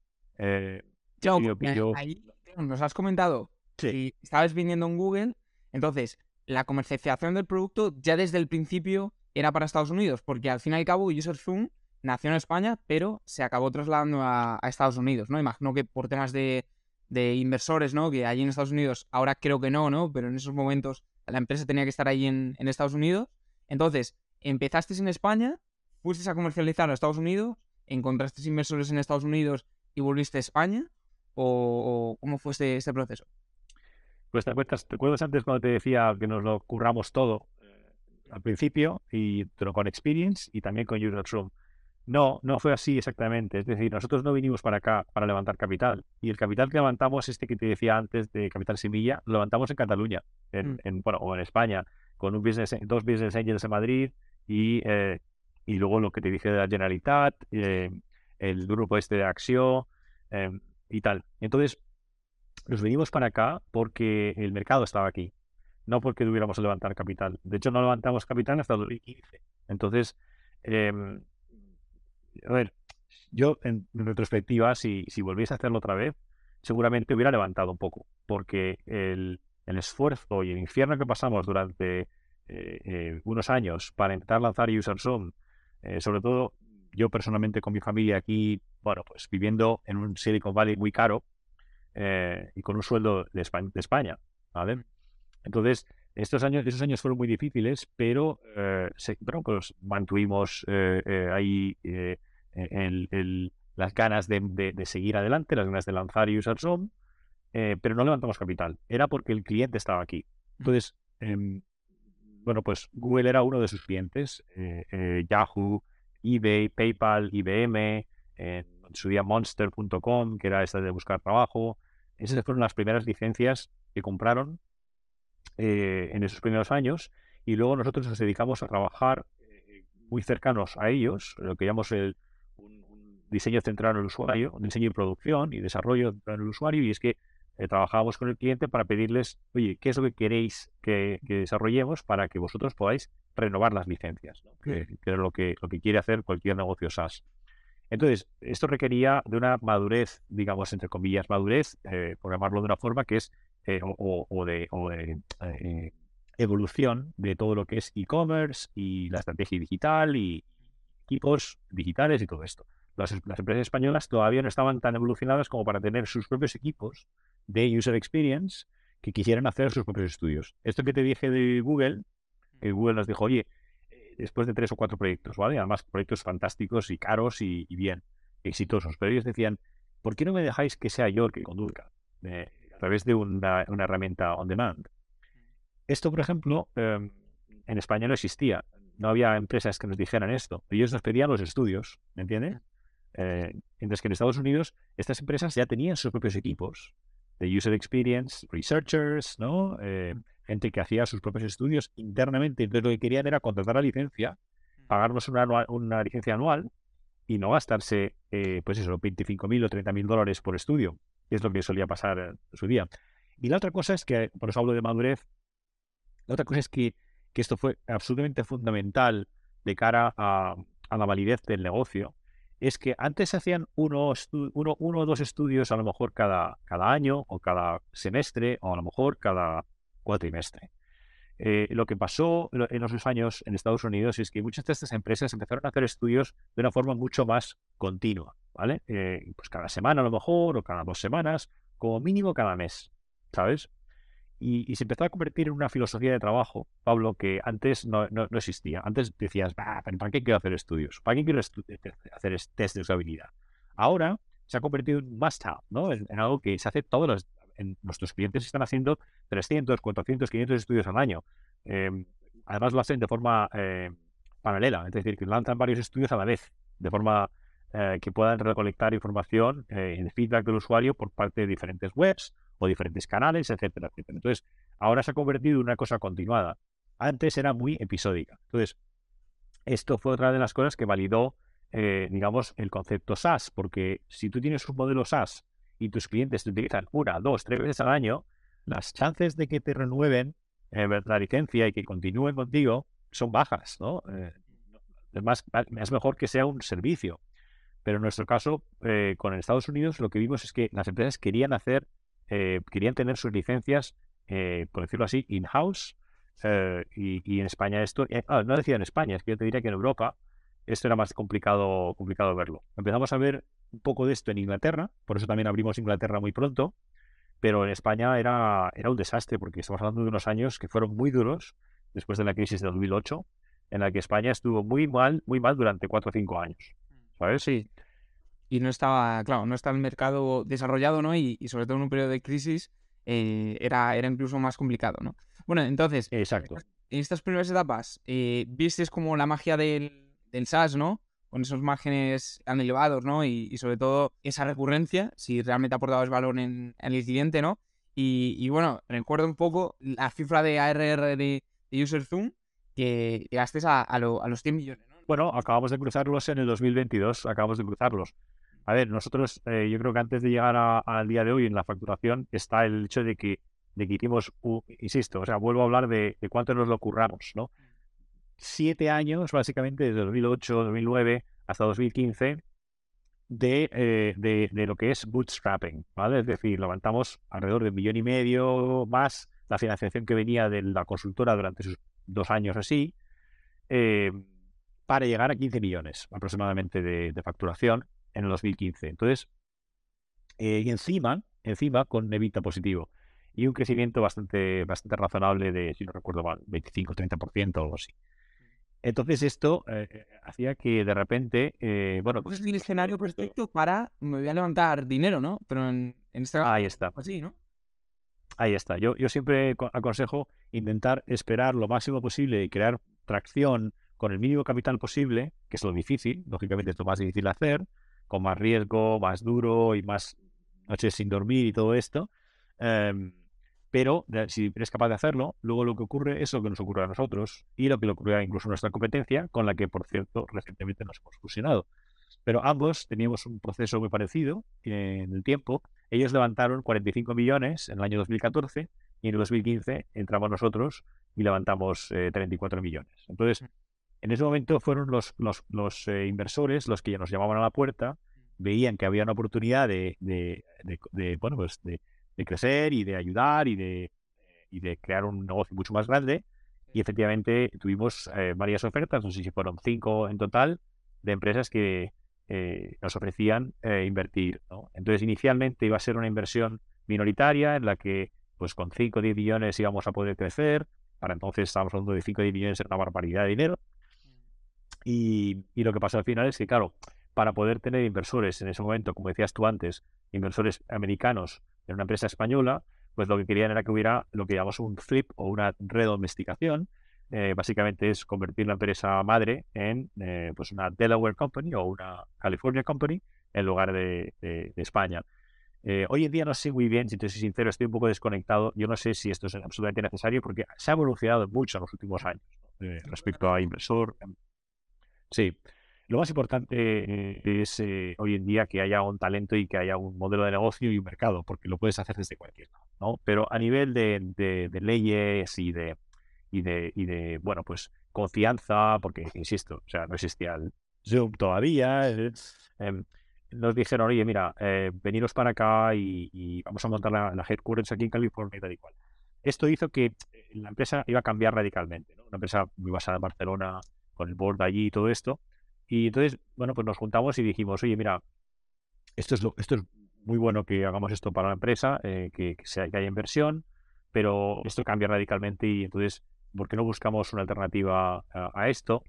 yo- porque yo- ahí nos has comentado Sí. que estabas vendiendo en Google, entonces la comercialización del producto ya desde el principio era para Estados Unidos, porque al fin y al cabo UserZoom nació en España, pero se acabó trasladando a, Estados Unidos, ¿no? Imagino que por temas de, de inversores, ¿no? Que allí en Estados Unidos, ahora creo que no, ¿no? Pero en esos momentos la empresa tenía que estar ahí en, Estados Unidos. Entonces, empezaste en España, fuiste a comercializar a Estados Unidos, encontraste inversores en Estados Unidos y volviste a España, o, cómo fue este, este proceso? Pues te acuerdas, ¿te acuerdas antes cuando te decía que nos lo curramos todo eh, al principio, y pero con experience y también con UserSroom? No, no fue así exactamente. Es decir, nosotros no vinimos para acá para levantar capital. Y el capital que levantamos, este que te decía antes de Capital Semilla, lo levantamos en Cataluña, en, Mm. en- bueno, o en España, con un business, dos business angels en Madrid y, eh, y luego lo que te dije de la Generalitat, eh, el grupo este de Axio eh, y tal. Entonces, nos venimos para acá porque el mercado estaba aquí, no porque tuviéramos que levantar capital. De hecho, no levantamos capital hasta 2015. Entonces, em, a ver, yo en, retrospectiva, si, si volviese a hacerlo otra vez, seguramente hubiera levantado un poco, porque el, el esfuerzo y el infierno que pasamos durante eh, eh, unos años para intentar lanzar UserZone, eh, sobre todo yo personalmente con mi familia aquí, bueno, pues viviendo en un Silicon Valley muy caro eh, y con un sueldo de España, de España, ¿vale? Entonces, estos años, esos años fueron muy difíciles, pero, eh, se- bueno, pues mantuvimos eh, eh, ahí eh, el- el- las ganas de, de- de seguir adelante, las ganas de lanzar UserZone, eh, pero no levantamos capital. Era porque el cliente estaba aquí. Entonces, em, bueno, pues Google era uno de sus clientes, eh, eh, Yahoo, eBay, PayPal, IBM, en su día Monster.com, que era esta de buscar trabajo. Esas fueron las primeras licencias que compraron eh, en esos primeros años y luego nosotros nos dedicamos a trabajar eh, muy cercanos a ellos, lo que llamamos el, un, un diseño centrado en el usuario, un diseño y producción y desarrollo centrado en el usuario y es que eh, trabajábamos con el cliente para pedirles, oye, ¿qué es lo que queréis que, que desarrollemos para que vosotros podáis renovar las licencias? ¿no? Que, que es lo que, lo que quiere hacer cualquier negocio SaaS. Entonces, esto requería de una madurez, digamos, entre comillas, madurez, eh, por llamarlo de una forma, que es, eh, o, de, o de, eh, evolución de todo lo que es e-commerce y la estrategia digital y equipos digitales y todo esto. Las, las empresas españolas todavía no estaban tan evolucionadas como para tener sus propios equipos de user experience que quisieran hacer sus propios estudios. Esto que te dije de Google, eh, Google nos dijo, oye, eh, después de tres o cuatro proyectos, ¿vale? Además, proyectos fantásticos y caros y, y bien, exitosos. Pero ellos decían, ¿por qué no me dejáis que sea yo el que conduzca eh, través de una, una herramienta on demand? Esto, por ejemplo, eh, en España no existía. No había empresas que nos dijeran esto. Ellos nos pedían los estudios, ¿me entiendes? Eh, mientras que en Estados Unidos estas empresas ya tenían sus propios equipos de user experience, researchers, ¿no? Eh, gente que hacía sus propios estudios internamente. Entonces lo que querían era contratar la licencia, pagarnos una, una licencia anual y no gastarse, eh, pues eso, 25.000 o 30.000 dólares por estudio. Es lo que solía pasar en su día. Y la otra cosa es que, por eso hablo de madurez, la otra cosa es que, que esto fue absolutamente fundamental de cara a, la validez del negocio, es que antes se hacían uno, uno, o dos estudios a lo mejor cada, cada año o cada semestre o a lo mejor cada cuatrimestre. Eh, lo que pasó en esos años en Estados Unidos es que muchas de estas empresas empezaron a hacer estudios de una forma mucho más continua, ¿vale? Eh, pues cada semana a lo mejor o cada dos semanas, como mínimo cada mes, ¿sabes? Y, se empezó a convertir en una filosofía de trabajo, Pablo, que antes no, no, existía. Antes decías, ¿para qué quiero hacer estudios? ¿Para qué quiero hacer test de usabilidad? Ahora se ha convertido en must-have, ¿no? En, algo que se hace todos los... En, nuestros clientes están haciendo 300, 400, 500 estudios al año. Em, además lo hacen de forma eh, paralela, es decir, que lanzan varios estudios a la vez, de forma eh, que puedan recolectar información eh, en feedback del usuario por parte de diferentes webs o diferentes canales, etcétera, etcétera. Entonces, ahora se ha convertido en una cosa continuada. Antes era muy episódica. Entonces, esto fue otra de las cosas que validó, eh, digamos, el concepto SaaS, porque si tú tienes un modelo SaaS y tus clientes te utilizan una, dos, tres veces al año, las chances de que te renueven eh, la licencia y que continúen contigo son bajas, ¿no? Eh, es, más, es mejor que sea un servicio. Pero en nuestro caso, con Estados Unidos, lo que vimos es que las empresas querían hacer eh, querían tener sus licencias, eh, por decirlo así, in-house. Eh, y, en España esto, ah, no decía en España, es que yo te diría que en Europa esto era más complicado, complicado verlo. Empezamos a ver un poco de esto en Inglaterra, por eso también abrimos Inglaterra muy pronto, pero en España era, era un desastre porque estamos hablando de unos años que fueron muy duros después de la crisis de 2008, en la que España estuvo muy mal, muy mal durante cuatro o cinco años. ¿Sabes? Sí y no estaba, claro, no está el mercado desarrollado, ¿no? Y, sobre todo en un periodo de crisis eh, era, era incluso más complicado, ¿no? Bueno, entonces, Exacto. en estas primeras etapas, eh, vistes como la magia del, del SaaS, ¿no? Con esos márgenes tan elevados, ¿no? Y, sobre todo esa recurrencia, si realmente aportabas valor en, en el cliente, ¿no? Y, bueno, recuerdo un poco la cifra de ARR de, User Zoom que llegaste a, a, a los 100 millones, ¿no? Bueno, acabamos de cruzarlos en el 2022, acabamos de cruzarlos. A ver, nosotros, eh, yo creo que antes de llegar al día de hoy en la facturación está el hecho de que, de que hicimos, insisto, o sea, vuelvo a hablar de, cuánto nos lo curramos, ¿no? Siete años, básicamente, desde 2008, 2009 hasta 2015, de, eh, de, lo que es bootstrapping, ¿vale? Es decir, levantamos alrededor de un millón y medio más la financiación que venía de la consultora durante esos dos años así, eh, para llegar a 15 millones aproximadamente de facturación en el 2015. Entonces, eh, y encima, encima con evita positivo y un crecimiento bastante, bastante razonable de, si no recuerdo mal, 25-30% o algo así. Entonces esto eh, eh, hacía que de repente, bueno... Pues es el escenario perfecto para, me voy a levantar dinero, ¿no? Pero en, en esta... Ahí está. Así, ¿no? Ahí está. Yo, yo siempre aconsejo intentar esperar lo máximo posible y crear tracción con el mínimo capital posible, que es lo difícil, lógicamente es lo más difícil de hacer, con más riesgo, más duro y más noches sin dormir y todo esto. Em, pero si eres capaz de hacerlo, luego lo que ocurre es lo que nos ocurre a nosotros y lo que le ocurre incluso a nuestra competencia, con la que, por cierto, recientemente nos hemos fusionado. Pero ambos teníamos un proceso muy parecido en el tiempo. Ellos levantaron 45 millones en el año 2014 y en el 2015 entramos nosotros y levantamos 34 eh, millones. Entonces, mm. En ese momento fueron los, los, eh, inversores los que ya nos llamaban a la puerta, veían que había una oportunidad de, bueno, pues de, crecer y de ayudar y de, y de crear un negocio mucho más grande. Y efectivamente tuvimos eh, varias ofertas, no sé si fueron cinco en total, de empresas que eh, nos ofrecían invertir. Entonces, inicialmente iba a ser una inversión minoritaria en la que, pues con 5 o 10 millones íbamos a poder crecer. Para entonces estábamos hablando de 5 o 10 millones, era una barbaridad de dinero. Y, lo que pasó al final es que, claro, para poder tener inversores en ese momento, como decías tú antes, inversores americanos en una empresa española, pues lo que querían era que hubiera lo que llamamos un flip o una redomesticación. Eh, básicamente es convertir la empresa madre en eh, pues una Delaware Company o una California Company en lugar de, España. Eh, hoy en día no sé muy bien, si te soy sincero, estoy un poco desconectado. Yo no sé si esto es absolutamente necesario porque se ha evolucionado mucho en los últimos años respecto a inversor, Sí. lo más importante eh, es eh, hoy en día que haya un talento y que haya un modelo de negocio y un mercado, porque lo puedes hacer desde cualquier lado, ¿no? Pero a nivel de, leyes y de, y de, y de, bueno, pues confianza, porque, insisto, o sea, no existía el Zoom todavía, em, nos dijeron, oye, mira, eh, veniros para acá y, vamos a montar la, la, headquarters aquí en California y tal y cual. Esto hizo que la empresa iba a cambiar radicalmente, ¿no? Una empresa muy basada en Barcelona, con el board allí y todo esto, y entonces, bueno, pues nos juntamos y dijimos, oye, mira, esto es, lo, esto es muy bueno que hagamos esto para la empresa, eh, que, sea, que haya inversión, pero esto cambia radicalmente y entonces, ¿por qué no buscamos una alternativa a, esto?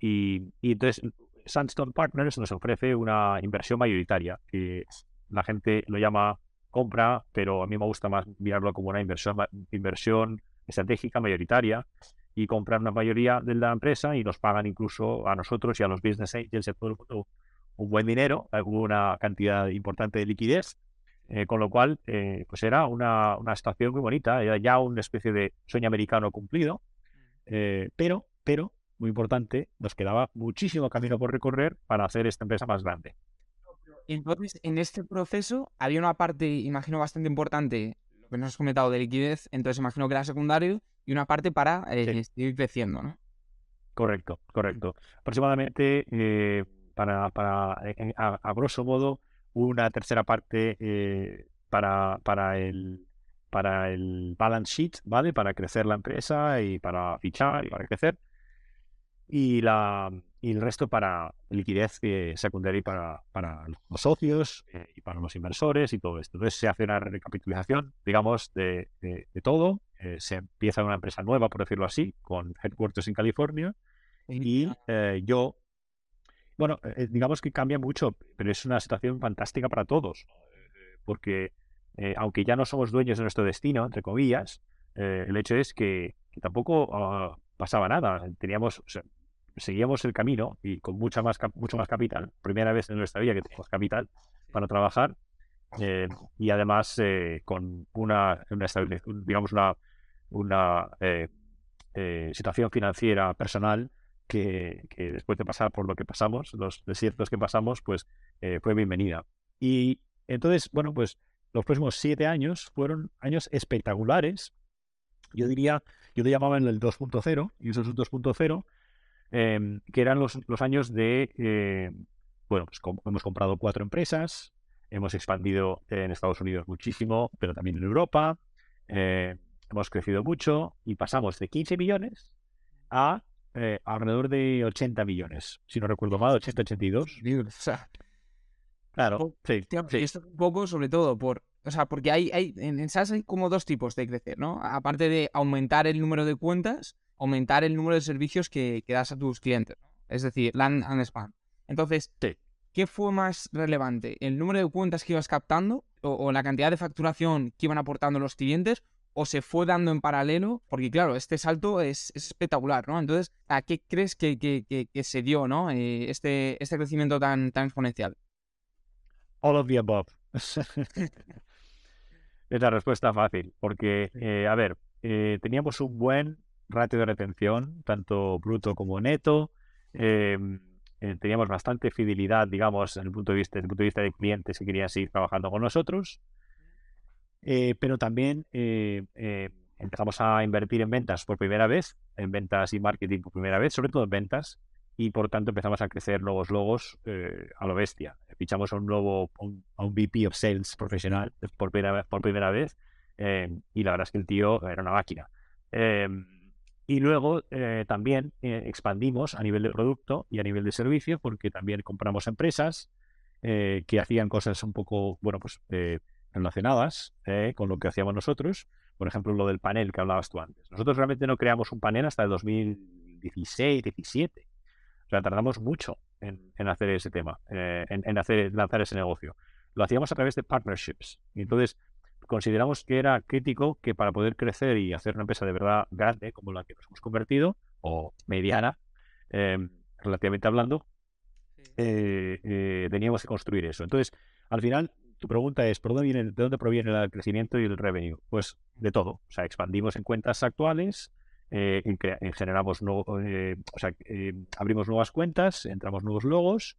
Y, entonces, Sandstone Partners nos ofrece una inversión mayoritaria, que la gente lo llama compra, pero a mí me gusta más mirarlo como una inversión, inversión estratégica mayoritaria, y comprar una mayoría de la empresa y nos pagan incluso a nosotros y a los business angels y a todo un buen dinero, una cantidad importante de liquidez, eh, con lo cual eh, pues era una, una, situación muy bonita, era ya una especie de sueño americano cumplido, eh, pero, pero, muy importante, nos quedaba muchísimo camino por recorrer para hacer esta empresa más grande. Entonces, en este proceso había una parte, imagino, bastante importante, lo que nos has comentado de liquidez, entonces imagino que era secundario, y una parte para eh, seguir creciendo, ¿no? Correcto, correcto. Aproximadamente, eh, para, para eh, a, grosso modo, una tercera parte para, para, el, para el balance sheet, ¿vale? Para crecer la empresa y para fichar y para crecer. Y la, y el resto para liquidez eh, secundaria para, para los socios eh, y para los inversores y todo esto. Entonces se hace una recapitalización, digamos, de, de, todo. Eh, se empieza una empresa nueva, por decirlo así, con headquarters en California. Y yo, bueno, digamos que cambia mucho, pero es una situación fantástica para todos. Porque aunque ya no somos dueños de nuestro destino, entre comillas, el hecho es que, tampoco ah, pasaba nada. Teníamos, seguíamos el camino y con mucha más, mucho más capital. Primera vez en nuestra vida que tenemos capital para trabajar eh, y además eh, con una, una digamos, una, una eh, situación financiera personal que, que, después de pasar por lo que pasamos, los desiertos que pasamos, pues fue bienvenida. Y entonces, bueno, pues los próximos siete años fueron años espectaculares. Yo diría, yo le llamaba en el 2.0 y eso es un 2.0 Em, que eran los, los años de, eh, bueno, pues hemos comprado cuatro empresas, hemos expandido en Estados Unidos muchísimo, pero también en Europa, eh, hemos crecido mucho y pasamos de 15 millones a eh, alrededor de 80 millones, si no recuerdo mal, 80, 82. O sea, claro, sí, Esto un poco sobre todo por, o sea, porque hay, hay en SAS hay como dos tipos de crecer, ¿no? Aparte de aumentar el número de cuentas, aumentar el número de servicios que, das a tus clientes. Es decir, land and expand. Entonces, ¿qué fue más relevante? ¿El número de cuentas que ibas captando o, la cantidad de facturación que iban aportando los clientes? ¿O se fue dando en paralelo? Porque claro, este salto es, espectacular, ¿no? Entonces, ¿a qué crees que, que, se dio, ¿no? Eh, este, este crecimiento tan, tan exponencial. All of the above. es la respuesta fácil, porque, eh, a ver, eh, teníamos un buen ratio de retención, tanto bruto como neto. Em, teníamos bastante fidelidad, digamos, desde el punto de vista, desde el punto de vista de clientes que querían seguir trabajando con nosotros. Eh, pero también eh, empezamos a invertir en ventas por primera vez, en ventas y marketing por primera vez, sobre todo en ventas, y por tanto empezamos a crecer nuevos logos a lo bestia. Fichamos a un nuevo, a un VP of Sales profesional por primera, por primera vez, y la verdad es que el tío era una máquina. Y luego eh, también eh, expandimos a nivel de producto y a nivel de servicio, porque también compramos empresas eh, que hacían cosas un poco, bueno, pues relacionadas con lo que hacíamos nosotros. Por ejemplo, lo del panel que hablabas tú antes. Nosotros realmente no creamos un panel hasta el 2016, 17. O sea, tardamos mucho en, hacer ese tema, en, en, hacer, lanzar ese negocio. Lo hacíamos a través de partnerships. Y entonces, consideramos que era crítico que para poder crecer y hacer una empresa de verdad grande como la que nos hemos convertido, o mediana, em, relativamente hablando, eh, eh, teníamos que construir eso. Entonces, al final, tu pregunta es, ¿por dónde viene, ¿de dónde proviene el crecimiento y el revenue? Pues de todo. O sea, expandimos en cuentas actuales, eh, generamos nuevo, o sea, abrimos nuevas cuentas, entramos nuevos logos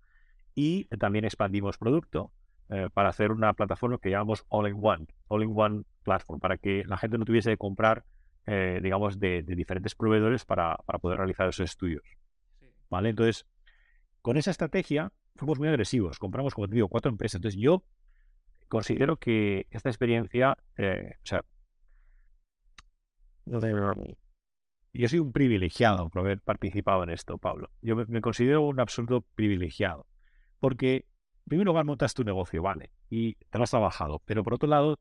y también expandimos producto para hacer una plataforma que llamamos All-in-One, All-in-One Platform, para que la gente no tuviese que comprar, digamos, de, diferentes proveedores para, para, poder realizar esos estudios. ¿Vale? Entonces, con esa estrategia fuimos muy agresivos, compramos, como te digo, cuatro empresas. Entonces, yo considero que esta experiencia, eh, o sea, yo soy un privilegiado por haber participado en esto, Pablo. Yo me, considero un absoluto privilegiado, porque en primer lugar montas tu negocio, vale, y te lo has trabajado, pero por otro lado,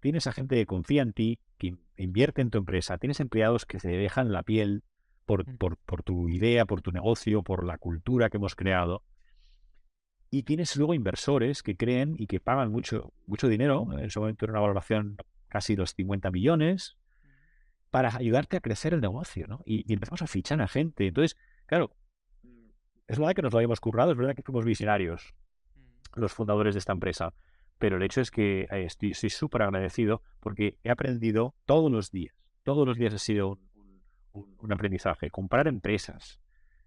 tienes a gente que confía en ti, que invierte en tu empresa, tienes empleados que se dejan la piel por, mm. por, por tu idea, por tu negocio, por la cultura que hemos creado. Y tienes luego inversores que creen y que pagan mucho, mucho dinero, en ese momento era una valoración casi los 50 millones, para ayudarte a crecer el negocio, ¿no? Y, empezamos a fichar a gente. Entonces, claro, es verdad que nos lo habíamos currado, es verdad que fuimos visionarios, los fundadores de esta empresa, pero el hecho es que eh, estoy súper agradecido porque he aprendido todos los días, todos los días ha sido un, aprendizaje, comprar empresas,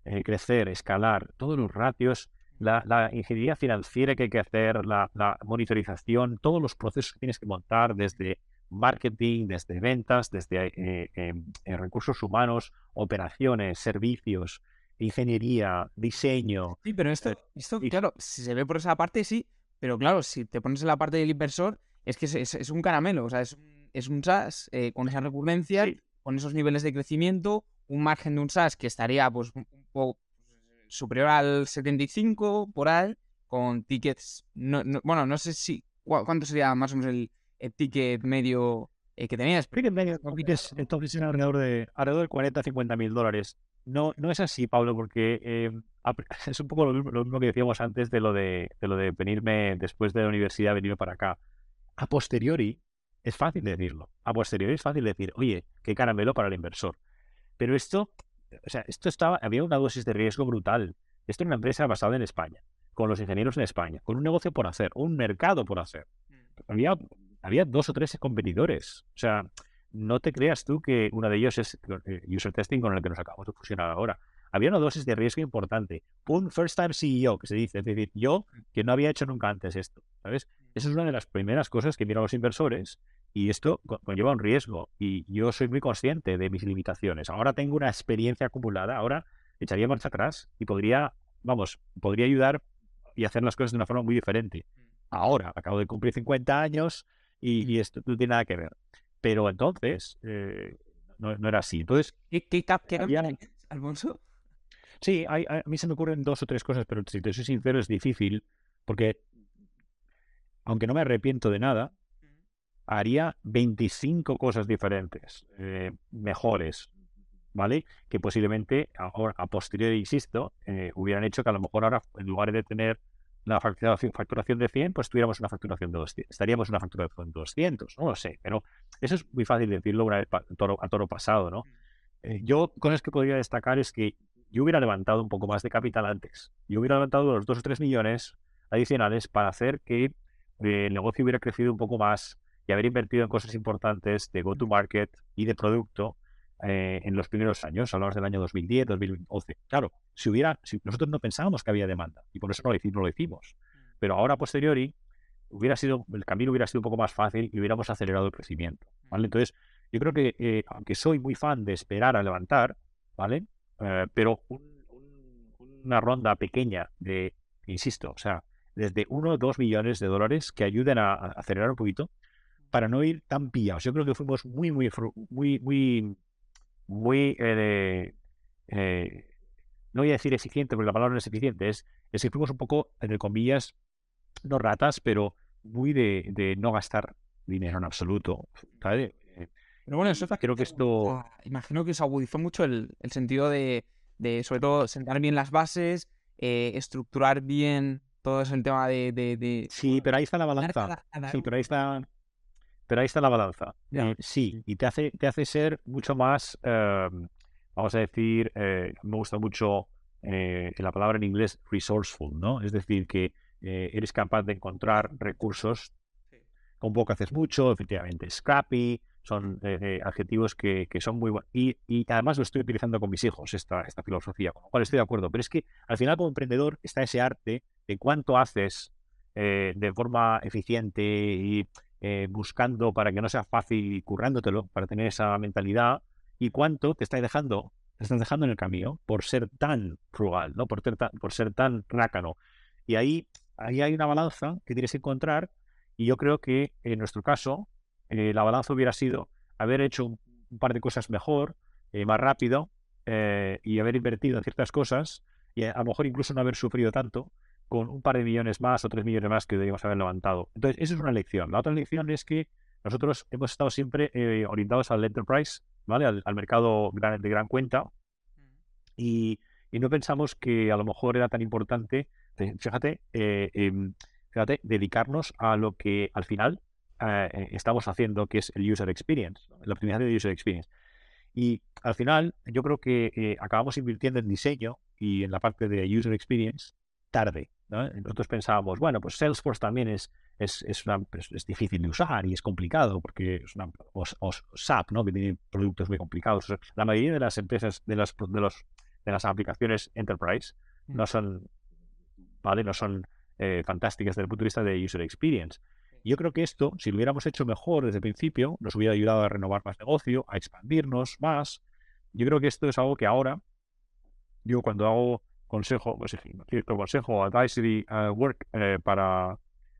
eh, crecer, escalar, todos los ratios la, ingeniería financiera que hay que hacer, la, monitorización, todos los procesos que tienes que montar desde marketing, desde ventas, desde eh, em, eh, recursos humanos, operaciones, servicios, ingeniería, diseño. Sí, pero esto, esto claro, si se ve por esa parte, sí, pero claro, si te pones en la parte del inversor, es que es, un caramelo, o sea, es, es un SaaS eh, con esa recurrencia, con esos niveles de crecimiento, un margen de un SaaS que estaría pues un poco superior al 75 por ahí, con tickets, no, bueno, no sé si, ¿cuánto sería más o menos el, ticket medio eh, que tenías? Ticket medio, entonces alrededor de, alrededor de 40 50 mil dólares. No, no es así, Pablo, porque eh, es un poco lo mismo, que decíamos antes de lo de, de lo de venirme después de la universidad, venirme para acá. A posteriori, es fácil decirlo. A posteriori es fácil decir, oye, qué caramelo para el inversor. Pero esto o sea, esto estaba, había una dosis de riesgo brutal. Esto es una empresa basada en España, con los ingenieros en España, con un negocio por hacer, un mercado por hacer. Mm. Había, había dos o tres competidores. O sea, no te creas tú que uno de ellos es eh, user testing con el que nos acabamos de fusionar ahora. Había una dosis de riesgo importante. Un first time CEO, que se dice, es decir, yo que no había hecho nunca antes esto, ¿sabes? Esa es una de las primeras cosas que miran los inversores y esto conlleva un riesgo y yo soy muy consciente de mis limitaciones. Ahora tengo una experiencia acumulada, ahora echaría marcha atrás y podría, vamos, podría ayudar y hacer las cosas de una forma muy diferente. Ahora, acabo de cumplir 50 años y, esto no tiene nada que ver. Pero entonces, eh, no, era así. Entonces, ¿qué, qué, Alfonso? Sí, a mí se me ocurren dos o tres cosas, pero si te soy sincero, es difícil porque, aunque no me arrepiento de nada, haría 25 cosas diferentes, eh, mejores, ¿vale? Que posiblemente ahora, a posteriori, insisto, eh, hubieran hecho que a lo mejor ahora, en lugar de tener la facturación, de 100, pues tuviéramos una facturación de 200, estaríamos una facturación de 200, no lo sé, pero eso es muy fácil decirlo una vez a toro, a toro pasado, ¿no? Eh, yo, cosas que podría destacar es que yo hubiera levantado un poco más de capital antes. Yo hubiera levantado los 2 o 3 millones adicionales para hacer que el negocio hubiera crecido un poco más y haber invertido en cosas importantes de go-to-market y de producto eh, en los primeros años, hablamos del año 2010, 2011. Claro, si hubiera, si nosotros no pensábamos que había demanda y por eso no lo hicimos, no lo hicimos. Mm. Pero ahora, a posteriori, hubiera sido, el camino hubiera sido un poco más fácil y hubiéramos acelerado el crecimiento. ¿vale? Mm. Entonces, yo creo que, eh, aunque soy muy fan de esperar a levantar, ¿vale? Eh, pero una ronda pequeña de, insisto, o sea, desde 1 o 2 millones de dólares que ayuden a acelerar un poquito, para no ir tan pillados. Yo creo que fuimos muy, muy, muy, muy, muy, eh, eh, no voy a decir eficiente, porque la palabra no es eficiente, es, es que fuimos un poco, entre comillas, no ratas, pero muy de, no gastar dinero en absoluto. Pero bueno, eso creo que esto... Imagino que se agudizó mucho el, sentido de, sobre todo, sentar bien las bases, eh, estructurar bien todo ese tema de, Sí, pero ahí está la balanza. Sí, pero ahí está... Pero ahí está la balanza. Eh, sí, y te hace, te hace ser mucho más, em, vamos a decir, eh, me gusta mucho eh, la palabra en inglés resourceful, ¿no? Es decir, que eres capaz de encontrar recursos con poco haces mucho, efectivamente, scrappy, son eh, eh, adjetivos que, que, son muy buenos. Y, y, además lo estoy utilizando con mis hijos, esta, esta filosofía, con lo cual estoy de acuerdo. Pero es que al final como emprendedor está ese arte de cuánto haces eh, de forma eficiente y buscando para que no sea fácil y currándotelo, para tener esa mentalidad, y cuánto te estás dejando, te estás dejando en el camino por ser tan frugal, ¿no? por, tan, por ser tan rácano. Y ahí, ahí hay una balanza que tienes que encontrar, y yo creo que en nuestro caso, eh, la balanza hubiera sido haber hecho un, par de cosas mejor, eh, más rápido, eh, y haber invertido en ciertas cosas, y a, lo mejor incluso no haber sufrido tanto, con un par de millones más o tres millones más que deberíamos haber levantado. Entonces, esa es una lección. La otra lección es que nosotros hemos estado siempre orientados al enterprise, ¿vale? Al, mercado de gran cuenta, y, y, no pensamos que a lo mejor era tan importante, fíjate, em, fíjate, dedicarnos a lo que al final eh, eh, estamos haciendo, que es el user experience, la optimización de user experience. Y al final, yo creo que eh, acabamos invirtiendo en diseño y en la parte de user experience tarde. Nosotros pensábamos, bueno, pues Salesforce también es, es, es, una, pues, es, difícil de usar y es complicado porque es una, o, SAP, ¿no? que tiene productos muy complicados. la mayoría de las empresas, de las, de los, de las aplicaciones enterprise, no mm. son, ¿vale? no son fantásticas desde el punto de vista de user experience. Yo creo que esto, si lo hubiéramos hecho mejor desde el principio, nos hubiera ayudado a renovar más negocio, a expandirnos más. Yo creo que esto es algo que ahora, yo cuando hago consejo, pues, cierto consejo, advisory uh, work eh, para,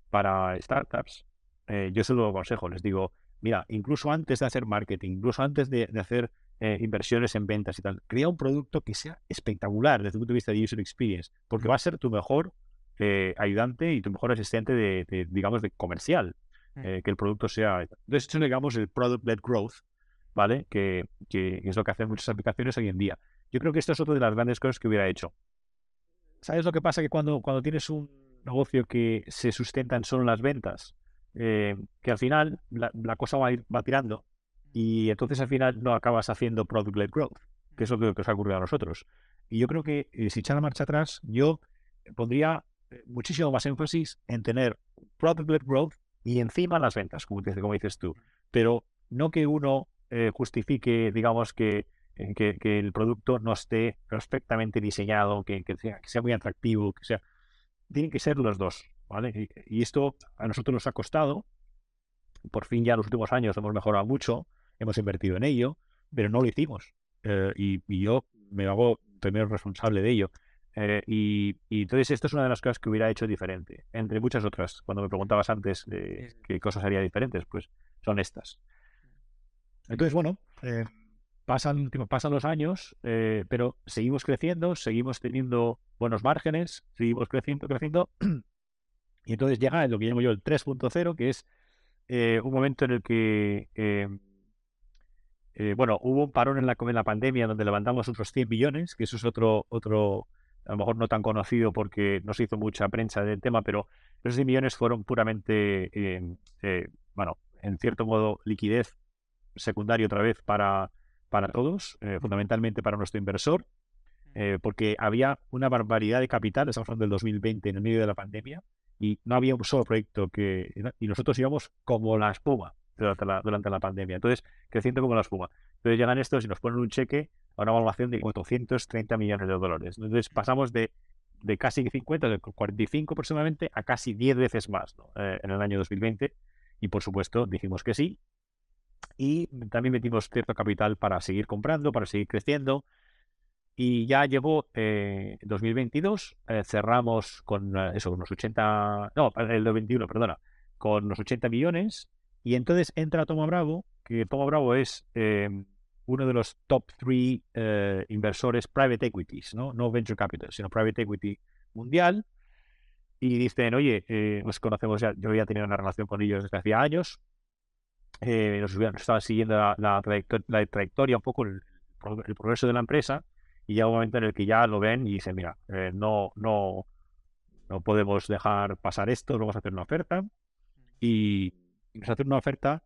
para startups, eh, yo se lo aconsejo, les digo, mira, incluso antes de hacer marketing, incluso antes de, hacer eh, inversiones en ventas y tal, crea un producto que sea espectacular desde el punto de vista de user experience, porque va a ser tu mejor eh, ayudante y tu mejor asistente de, digamos, de comercial, mm. eh, que el producto sea... Entonces, eso digamos el product-led growth, ¿vale? Que, que, es lo que hacen muchas aplicaciones hoy en día. Yo creo que esto es otra de las grandes cosas que hubiera hecho. ¿Sabes lo que pasa? Que cuando, cuando tienes un negocio que se sustenta en solo las ventas, eh, que al final la, cosa va, ir, va tirando y entonces al final no acabas haciendo product-led growth, que es lo que, que os ha ocurrido a nosotros. Y yo creo que si echar la marcha atrás, yo pondría eh, muchísimo más énfasis en tener product-led growth y encima las ventas, como, como dices tú. Pero no que uno eh, justifique, digamos, que, eh, que, que, el producto no esté perfectamente diseñado, que, que, sea, muy atractivo, que sea... Tienen que ser los dos, ¿vale? Y, esto a nosotros nos ha costado. Por fin ya en los últimos años hemos mejorado mucho, hemos invertido en ello, pero no lo hicimos. y, y, yo me hago primero responsable de ello. Eh, y, entonces esto es una de las cosas que hubiera hecho diferente, entre muchas otras. Cuando me preguntabas antes qué cosas haría diferentes, pues son estas. Entonces, bueno, eh, pasan, pasan los años, eh, pero seguimos creciendo, seguimos teniendo buenos márgenes, seguimos creciendo, creciendo. y entonces llega lo que llamo yo el 3.0, que es un momento en el que bueno, hubo un parón en la, en la pandemia donde levantamos otros 100 millones, que eso es otro, otro, a lo mejor no tan conocido porque no se hizo mucha prensa del tema, pero esos 10 millones fueron puramente, eh, eh, bueno, en cierto modo, liquidez secundaria otra vez para, para todos, eh, fundamentalmente para nuestro inversor, porque había una barbaridad de capital, estamos hablando del 2020, en el medio de la pandemia, y no había un solo proyecto que... Y nosotros íbamos como la espuma durante la, durante la pandemia, entonces creciendo como la espuma. Entonces llegan estos y nos ponen un cheque a una evaluación de 430 millones de dólares. Entonces pasamos de, de casi 50, de 45 aproximadamente, a casi 10 veces más eh, en el año 2020. Y por supuesto dijimos que sí. Y también metimos cierto capital para seguir comprando, para seguir creciendo. Y ya llegó eh, 2022, eh, cerramos con eh, eso, unos 80, no, el 21, perdona, con unos 80 millones. Y entonces entra Toma Bravo, que Toma Bravo es uno de los top three eh, inversores private equities, ¿no? no venture capital, sino private equity mundial. Y dicen, oye, eh, nos conocemos ya, yo había tenido una relación con ellos desde hacía años, eh, nos, estaban siguiendo la, trayectoria, un poco el, progreso de la empresa, y llega un momento en el que ya lo ven y dicen, mira, no, no, no podemos dejar pasar esto, vamos a hacer una oferta. Y, y nos hacen una oferta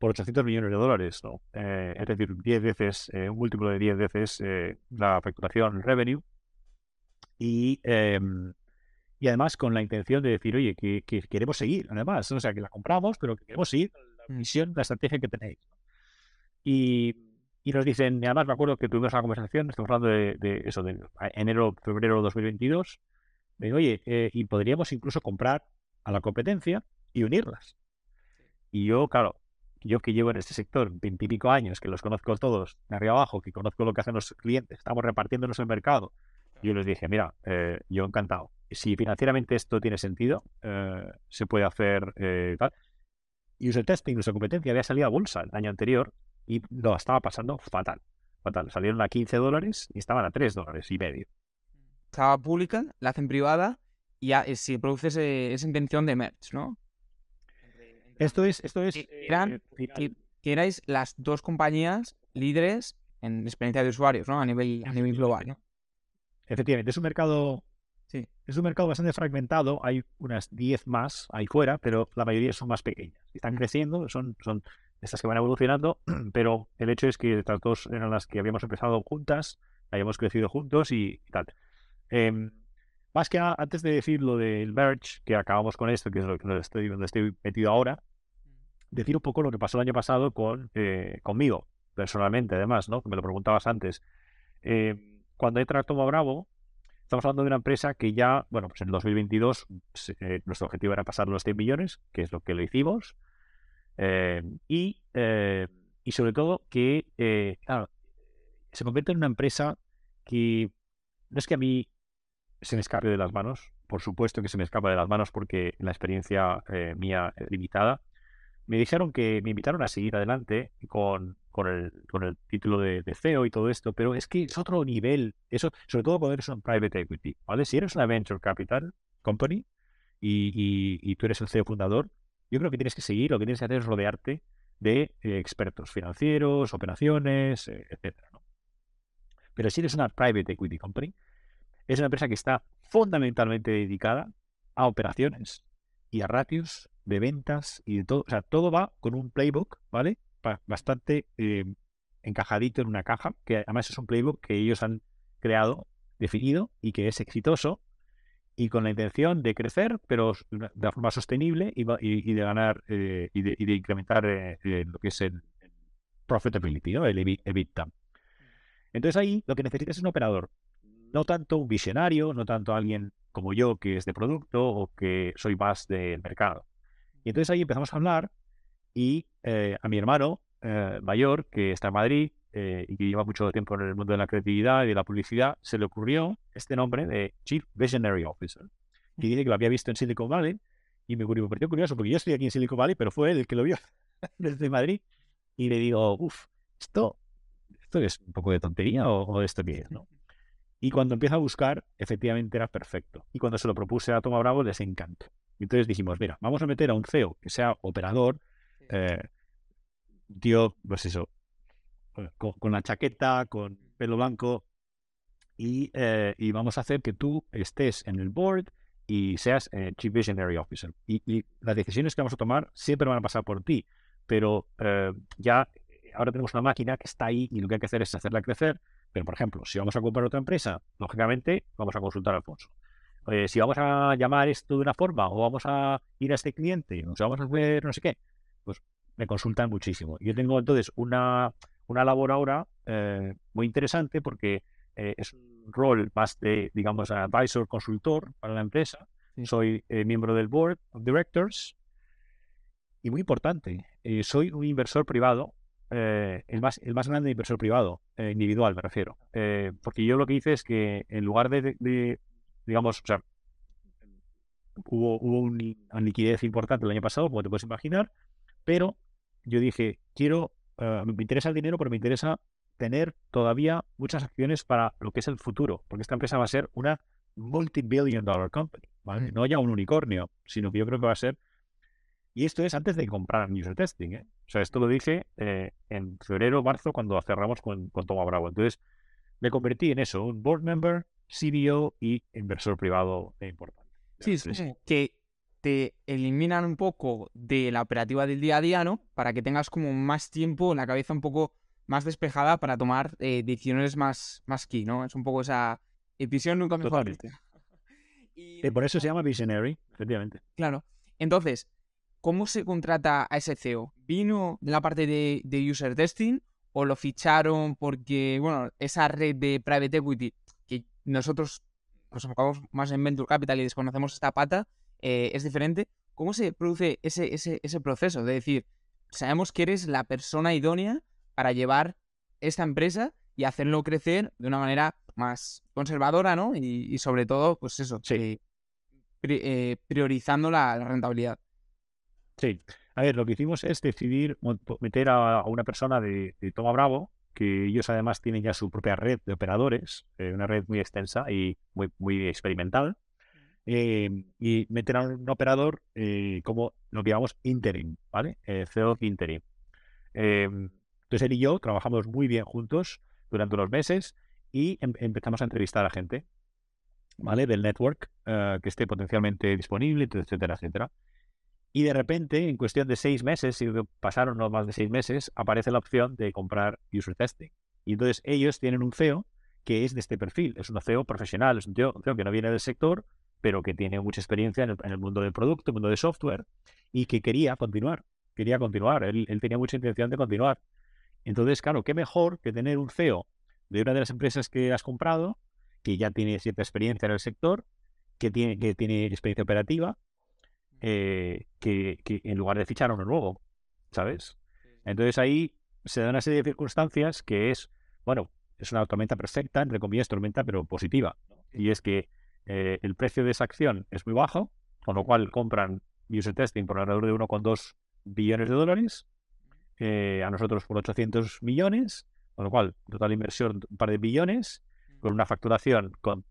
por 800 millones de dólares, ¿no? Eh, es decir, 10 veces, eh, un múltiplo de 10 veces eh, la facturación revenue. Y, em, y además con la intención de decir, oye, que, queremos seguir, además, o sea, que la compramos, pero que queremos seguir la misión, la estrategia que tenéis. Y, y nos dicen, y además me acuerdo que tuvimos una conversación, estamos hablando de, de eso, de enero, febrero de 2022, me digo, oye, eh, y podríamos incluso comprar a la competencia y unirlas. Y yo, claro, yo que llevo en este sector veintipico años, que los conozco todos de arriba abajo, que conozco lo que hacen los clientes, estamos repartiéndonos el mercado, yo les dije, mira, eh, yo encantado. Si financieramente esto tiene sentido, eh, se puede hacer eh, tal. User testing, nuestra competencia, había salido a bolsa el año anterior y lo estaba pasando fatal. Fatal. Salieron a 15 dólares y estaban a 3 dólares y medio. Estaba pública, la hacen privada y eh, si produces esa intención de merch, ¿no? Esto es, esto es. Eh, eran- eh, erais las dos compañías líderes en experiencia de usuarios, ¿no? A nivel, a nivel global, ¿no? Efectivamente, es un mercado. Sí. Es un mercado bastante fragmentado. Hay unas 10 más ahí fuera, pero la mayoría son más pequeñas. Están creciendo, son, son estas que van evolucionando, pero el hecho es que estas dos eran las que habíamos empezado juntas, habíamos crecido juntos y, y tal. Em, más que antes de decir lo del merch, que acabamos con esto, que es lo que estoy, donde estoy metido ahora, decir un poco lo que pasó el año pasado con, eh, conmigo, personalmente, además, ¿no? Me lo preguntabas antes. Eh, cuando entra Tomo Bravo, estamos hablando de una empresa que ya, bueno, pues en el 2022 se- eh, nuestro objetivo era pasar los 100 millones, que es lo que lo hicimos. Eh, y, eh, y sobre todo que, eh, claro, se convierte en una empresa que no es que a mí se me escape de las manos, por supuesto que se me escapa de las manos porque la experiencia eh, mía es limitada. Me dijeron que me invitaron a seguir adelante con, con, el, con el título de, CEO y todo esto, pero es que es otro nivel, eso, sobre todo cuando eres un private equity, ¿vale? Si eres una venture capital company y, y- y tú eres el CEO fundador, yo creo que tienes que seguir, lo que tienes que hacer es rodearte de eh, expertos financieros, operaciones, eh, etcétera, ¿no? Pero si eres una private equity company, es una empresa que está fundamentalmente dedicada a operaciones y a ratios de ventas y de todo. O sea, todo va con un playbook, ¿vale? Bastante eh, encajadito en una caja, que además es un playbook que ellos han creado, definido y que es exitoso y con la intención de crecer, pero de forma sostenible y, de ganar eh, y, de, y de incrementar eh, lo que es el, profitability, ¿no? El EBI- EBITDA. Entonces ahí lo que necesitas es un operador, no tanto un visionario, no tanto alguien como yo que es de producto o que soy más del mercado. Y entonces ahí empezamos a hablar y eh, a mi hermano eh, mayor, que está en Madrid eh, y que lleva mucho tiempo en el mundo de la creatividad y de la publicidad, se le ocurrió este nombre de Chief Visionary Officer. Y dice que lo había visto en Silicon Valley y me pareció curioso porque yo estoy aquí en Silicon Valley, pero fue él el que lo vio desde Madrid. Y le digo, uff, esto, esto es un poco de tontería o, o esto qué es, ¿no? Y cuando empieza a buscar, efectivamente era perfecto. Y cuando se lo propuse a Toma Bravo, les encantó. Entonces dijimos, mira, vamos a meter a un CEO que sea operador, eh, tío, pues eso, eh, con, con la chaqueta, con pelo blanco, y, eh, y vamos a hacer que tú estés en el board y seas eh, Chief Visionary Officer. Y, y las decisiones que vamos a tomar siempre van a pasar por ti, pero ya ahora tenemos una máquina que está ahí y lo que hay que hacer es hacerla crecer. Pero, por ejemplo, si vamos a comprar otra empresa, lógicamente vamos a consultar a Alfonso. Si vamos a llamar esto de una forma o vamos a ir a este cliente o sea, vamos a hacer no sé qué, pues me consultan muchísimo. Yo tengo entonces una, una labor ahora eh, muy interesante porque eh, es un rol más de, digamos, advisor, consultor para la empresa. Sí. Soy eh, miembro del Board of Directors y muy importante, eh, soy un inversor privado, eh, el, más, el más grande inversor privado, eh, individual me refiero. Eh, porque yo lo que hice es que en lugar de, de- de, digamos, o sea, hubo, hubo un una liquidez importante el año pasado, como te puedes imaginar, pero yo dije, quiero, eh, me interesa el dinero, pero me interesa tener todavía muchas acciones para lo que es el futuro, porque esta empresa va a ser una multi-billion dollar company, ¿vale? No ya un unicornio, sino que yo creo que va a ser... Y esto es antes de comprar user testing, ¿eh? O sea, esto lo dije eh, en febrero, marzo, cuando cerramos con, con Toma Bravo. Entonces, me convertí en eso, un board member, CBO y inversor privado de importante. Sí, es que te eliminan un poco de la operativa del día a día, ¿no? Para que tengas como más tiempo, la cabeza un poco más despejada para tomar eh, decisiones más, más key, ¿no? Es un poco esa visión nunca mejor. Y Eh, por eso se llama Visionary, efectivamente. Claro. Entonces, ¿cómo se contrata a ese CEO? ¿Vino de la parte de, de user testing o lo ficharon porque, bueno, esa red de private equity que nosotros nos enfocamos más en venture capital y desconocemos esta pata, eh, es diferente. ¿Cómo se produce ese, ese, ese proceso? De decir, sabemos que eres la persona idónea para llevar esta empresa y hacerlo crecer de una manera más conservadora, ¿no? Y, sobre todo, pues eso, sí. eh, priorizando la, rentabilidad. Sí. A ver, lo que hicimos es decidir meter a, una persona de, Toma Bravo, que ellos además tienen ya su propia red de operadores, eh, una red muy extensa y muy, muy experimental, eh, y meter a un operador eh, como lo que llamamos interim, ¿vale? CEO interim. entonces él y yo trabajamos muy bien juntos durante unos meses y em, empezamos a entrevistar a gente, ¿vale? Del network que esté potencialmente disponible, etcétera, etcétera. Y de repente, en cuestión de seis meses, si pasaron no más de seis meses, aparece la opción de comprar user testing. Y entonces ellos tienen un CEO que es de este perfil. Es un CEO profesional, es un CEO, que no viene del sector, pero que tiene mucha experiencia en el, mundo del producto, en el mundo de software, y que quería continuar. Quería continuar. Él, él tenía mucha intención de continuar. Entonces, claro, qué mejor que tener un CEO de una de las empresas que has comprado, que ya tiene cierta experiencia en el sector, que tiene, que tiene experiencia operativa, eh, que, en lugar de fichar a uno nuevo, ¿sabes? Entonces ahí se da una serie de circunstancias que es, bueno, es una tormenta perfecta, entre comillas, tormenta, pero positiva. Y es que eh, el precio de esa acción es muy bajo, con lo cual compran user testing por alrededor de 1,2 billones de dólares, eh, a nosotros por 800 millones, con lo cual total inversión un par de billones, con una facturación con,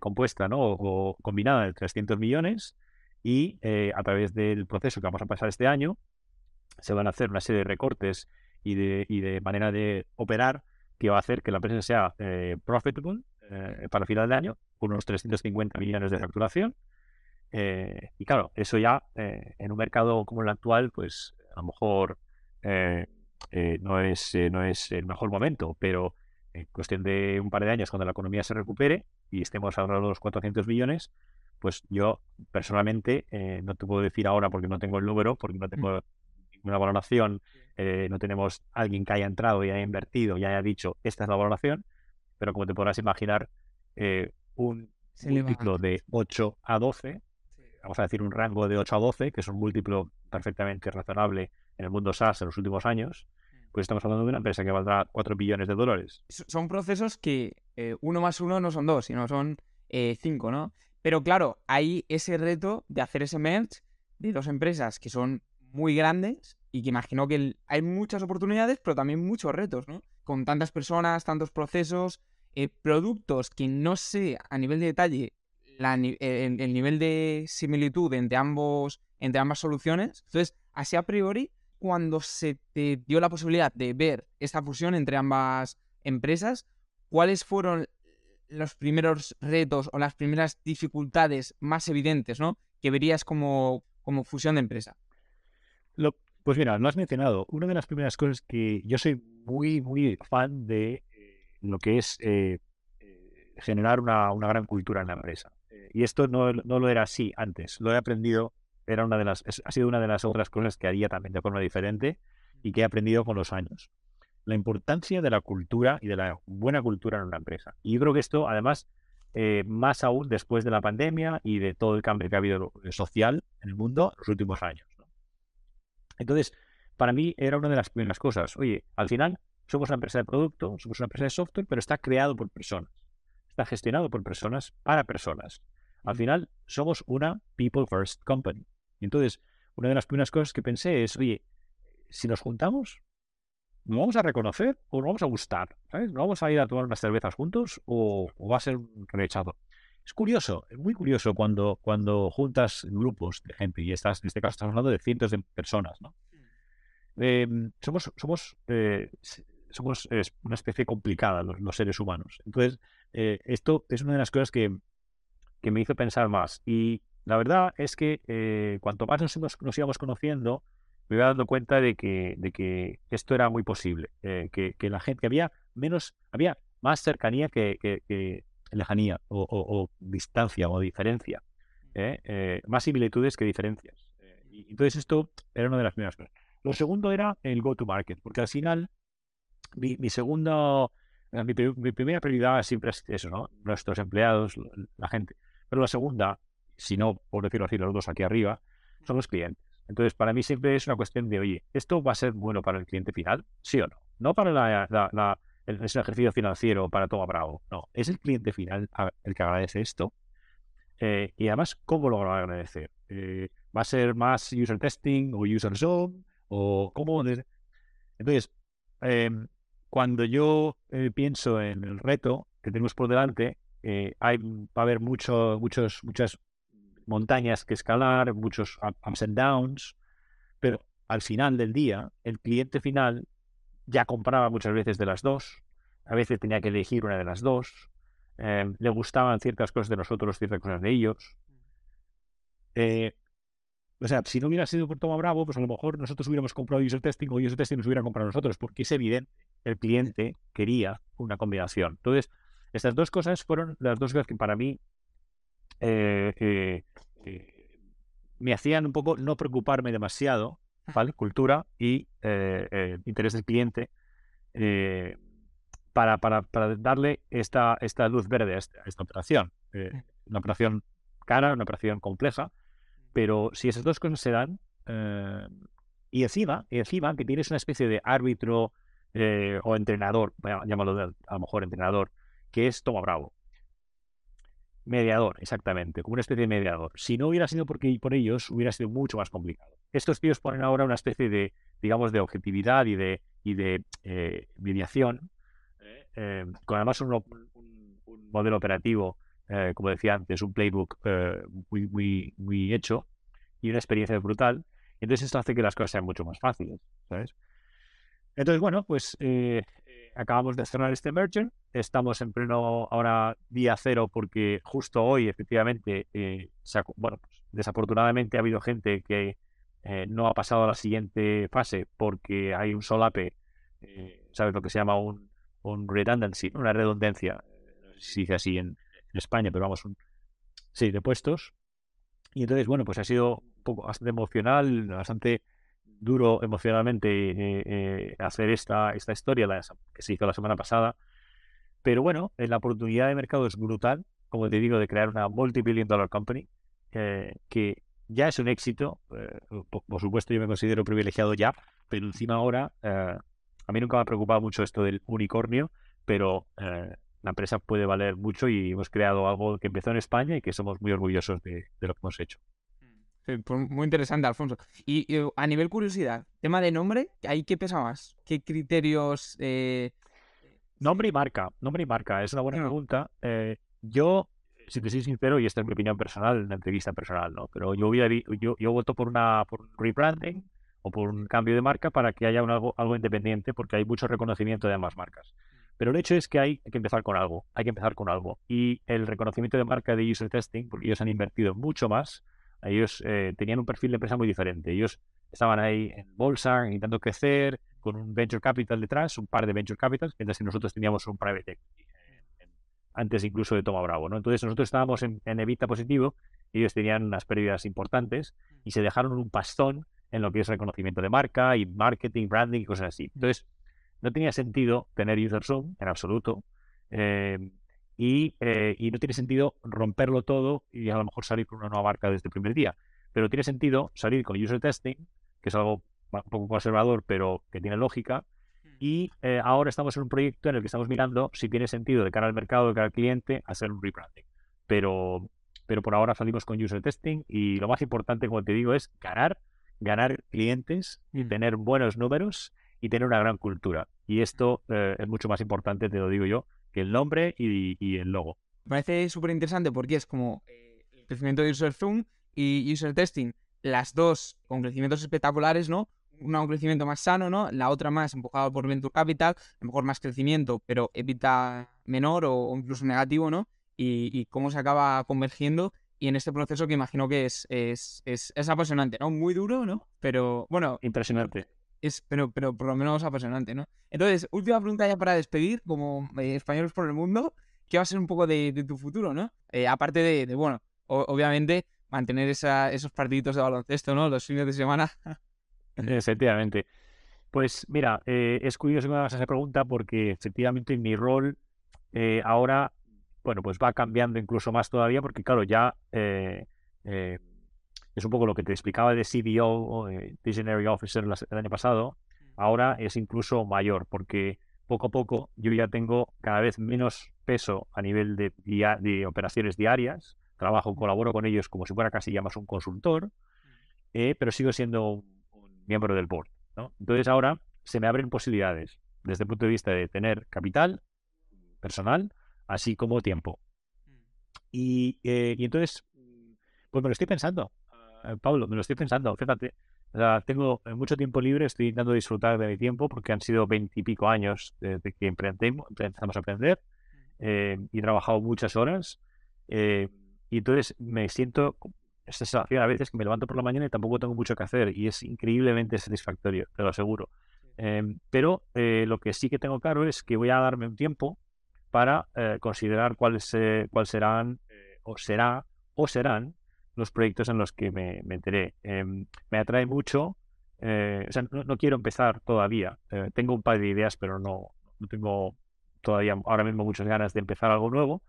compuesta ¿no? o, combinada de 300 millones, y eh, a través del proceso que vamos a pasar este año se van a hacer una serie de recortes y de, y de manera de operar que va a hacer que la empresa sea eh, profitable eh, para final de año, con unos 350 millones de facturación. y claro, eso ya en un mercado como el actual, pues a lo mejor no, es, no es el mejor momento, pero en cuestión de un par de años, cuando la economía se recupere y estemos de los 400 millones, pues yo personalmente eh, no te puedo decir ahora porque no tengo el número, porque no mm. tengo ninguna valoración, eh, no tenemos alguien que haya entrado y haya invertido y haya dicho esta es la valoración, pero como te podrás imaginar, eh, un múltiplo de 8 a 12, vamos a decir un rango de 8 a 12, que es un múltiplo perfectamente razonable en el mundo SaaS en los últimos años, mm. pues estamos hablando de una empresa que valdrá 4 billones de dólares. Son procesos que uno más uno no son dos, sino son cinco, ¿no? Pero claro, hay ese reto de hacer ese merge de dos empresas que son muy grandes y que imagino que hay muchas oportunidades, pero también muchos retos, ¿no? Con tantas personas, tantos procesos, eh, productos que no sé a nivel de detalle el, nivel de similitud entre, ambos, entre ambas soluciones. Entonces, así a priori, cuando se te dio la posibilidad de ver esta fusión entre ambas empresas, ¿cuáles fueron los primeros retos o las primeras dificultades más evidentes, ¿no? Que verías como, como fusión de empresa. Lo, pues mira, lo has mencionado. Una de las primeras cosas que yo soy muy, muy fan de eh, lo que es eh, eh, generar una, una, gran cultura en la empresa. y esto no, no, lo era así antes. Lo he aprendido, era una de las, ha sido una de las otras cosas que haría también de forma diferente y que he aprendido con los años la importancia de la cultura y de la buena cultura en una empresa. Y yo creo que esto, además, eh, más aún después de la pandemia y de todo el cambio que ha habido social en el mundo en los últimos años. Entonces, para mí era una de las primeras cosas. Oye, al final somos una empresa de producto, somos una empresa de software, pero está creado por personas. Está gestionado por personas para personas. Al final somos una people first company. Y entonces, una de las primeras cosas que pensé es, oye, si nos juntamos, ¿nos vamos a reconocer o nos vamos a gustar? ¿sabes? ¿No vamos a ir a tomar unas cervezas juntos o, va a ser un rechazo? Es curioso, es muy curioso cuando, cuando juntas grupos de gente y estás, en este caso estamos hablando de cientos de personas, ¿no? Em, somos somos, eh, somos una especie complicada los, seres humanos. Entonces, eh, esto es una de las cosas que, que, me hizo pensar más. Y la verdad es que eh, cuanto más nos, nos íbamos conociendo, me iba dando cuenta de que, de que esto era muy posible, eh, que, que, la gente, había menos, había más cercanía que, que lejanía o, distancia o diferencia, ¿eh? Eh, más similitudes que diferencias. y entonces esto era una de las primeras cosas. Lo segundo era el go-to-market, porque al final mi, mi segundo, eh, mi, mi primera prioridad siempre es eso, ¿no? Nuestros empleados, la gente. Pero la segunda, si no, por decirlo así, los dos aquí arriba, son los clientes. Entonces, para mí siempre es una cuestión de, oye, ¿esto va a ser bueno para el cliente final? ¿Sí o no? No para la, la- la- el, es un ejercicio financiero para Toma Bravo. No, es el cliente final el que agradece esto. Eh, y además, ¿cómo lo va a agradecer? Eh, ¿Va a ser más user testing o user zone? ¿O cómo? Entonces, em, cuando yo eh, pienso en el reto que tenemos por delante, eh, hay, va a haber mucho, muchos, muchas montañas que escalar, muchos up- ups and downs, pero al final del día, el cliente final ya compraba muchas veces de las dos, a veces tenía que elegir una de las dos, em, le gustaban ciertas cosas de nosotros, ciertas cosas de ellos. Eh, o sea, si no hubiera sido por Toma Bravo, pues a lo mejor nosotros hubiéramos comprado user testing o user testing nos hubiera comprado nosotros, porque es evidente, el cliente quería una combinación. Entonces, estas dos cosas fueron las dos cosas que para mí eh, me hacían un poco no preocuparme demasiado, ¿vale? Cultura y eh, eh, interés del cliente para, para, para darle esta, esta luz verde a esta, a esta operación. Una operación cara, una operación compleja, pero si esas dos cosas se dan, eh, y encima, y encima que tienes una especie de árbitro eh, o entrenador, llámalo de- a lo mejor entrenador, que es Toma Bravo. Mediador, exactamente, como una especie de mediador. Si no hubiera sido porque, por ellos, hubiera sido mucho más complicado. Estos tíos ponen ahora una especie de, digamos, de objetividad y de, y de eh, mediación, eh, eh, con además un, un- un modelo operativo, eh, como decía antes, un playbook muy, muy, muy hecho y una experiencia brutal. Entonces esto hace que las cosas sean mucho más fáciles, ¿sabes? Entonces, bueno, pues eh, acabamos de cerrar este merger. Estamos en pleno ahora día cero porque justo hoy, efectivamente, eh, bueno, pues, desafortunadamente ha habido gente que eh, no ha pasado a la siguiente fase porque hay un solape, eh, ¿sabes lo que se llama un, una redundancia? No sé si se dice así en, España, pero vamos, sí, de puestos. Y entonces, bueno, pues ha sido un poco bastante emocional, bastante duro emocionalmente eh, eh, hacer esta, esta historia la, que se hizo la semana pasada. Pero bueno, eh, la oportunidad de mercado es brutal, como te digo, de crear una multi-billion dollar company, que ya es un éxito. por, por supuesto, yo me considero privilegiado ya, pero encima ahora, a mí nunca me ha preocupado mucho esto del unicornio, pero la empresa puede valer mucho y hemos creado algo que empezó en España y que somos muy orgullosos de lo que hemos hecho. Muy interesante, Alfonso. Y, y, a nivel curiosidad, tema de nombre, ¿ahí qué pesa más? ¿Qué criterios? eh, Nombre y marca, nombre y marca, es una buena pregunta. Eh, yo, si te soy sincero, y esta es mi opinión personal, una entrevista personal, ¿no? Pero yo hubiera, vi- yo, yo voto por una por un rebranding o por un cambio de marca para que haya un algo, algo independiente, porque hay mucho reconocimiento de ambas marcas. Pero el hecho es que hay que empezar con algo, hay que empezar con algo. Y el reconocimiento de marca de user testing, porque ellos han invertido mucho más, ellos eh, tenían un perfil de empresa muy diferente. Ellos estaban ahí en bolsa, intentando crecer, con un venture capital detrás, un par de venture capitals, mientras que nosotros teníamos un private equity, eh, antes incluso de Toma Bravo, ¿no? Entonces nosotros estábamos en, en evita positivo, ellos tenían unas pérdidas importantes y se dejaron un pastón en lo que es reconocimiento de marca y marketing, branding y cosas así. Entonces, no tenía sentido tener user zoom en absoluto. eh, y, eh, y no tiene sentido romperlo todo y a lo mejor salir con una nueva marca desde el primer día. Pero tiene sentido salir con user testing, que es algo un poco conservador, pero que tiene lógica. Y eh, ahora estamos en un proyecto en el que estamos mirando si tiene sentido de cara al mercado, de cara al cliente, hacer un rebranding. Pero, pero por ahora salimos con user testing y lo más importante, como te digo, es ganar, ganar clientes y Mm. tener buenos números y tener una gran cultura. Y esto eh, es mucho más importante, te lo digo yo, que el nombre y, y el logo. Me parece súper interesante porque es como eh, el crecimiento de User Zoom y User Testing, las dos con crecimientos espectaculares, ¿no? Una un crecimiento más sano, ¿no? La otra más empujada por Venture Capital, a lo mejor más crecimiento, pero evita menor o, o incluso negativo, ¿no? Y, y cómo se acaba convergiendo y en este proceso que imagino que es, es, es, es apasionante, ¿no? Muy duro, ¿no? Pero bueno, Impresionante. Es, pero, pero por lo menos apasionante, ¿no? Entonces, última pregunta ya para despedir, como eh, españoles por el mundo, ¿qué va a ser un poco de, tu futuro, ¿no? Eh, aparte de, bueno, obviamente mantener esa, esos partiditos de baloncesto, ¿no? Los fines de semana. Efectivamente. Pues mira, eh, es curioso que me hagas esa pregunta porque efectivamente mi rol eh, ahora, bueno, pues va cambiando incluso más todavía porque claro, ya es un poco lo que te explicaba de CBO o Visionary Officer el año pasado, ahora es incluso mayor porque poco a poco yo ya tengo cada vez menos peso a nivel de, de operaciones diarias, trabajo, colaboro con ellos como si fuera casi ya más un consultor, pero sigo siendo un, miembro del board. Entonces ahora se me abren posibilidades desde el punto de vista de tener capital personal, así como tiempo. Y, eh, entonces, pues me lo estoy pensando, eh, Pablo, me lo estoy pensando, fíjate. tengo mucho tiempo libre, estoy intentando disfrutar de mi tiempo porque han sido veintipico años desde que empezamos a aprender eh, y he trabajado muchas horas. y entonces me siento esta sensación a veces que me levanto por la mañana y tampoco tengo mucho que hacer y es increíblemente satisfactorio, te lo aseguro. Em, pero eh, lo que sí que tengo claro es que voy a darme un tiempo para eh, considerar cuáles, cuáles serán eh, o será o serán los proyectos en los que me meteré. Em, me atrae mucho, o sea, no, quiero empezar todavía. tengo un par de ideas, pero no, no tengo todavía ahora mismo muchas ganas de empezar algo nuevo.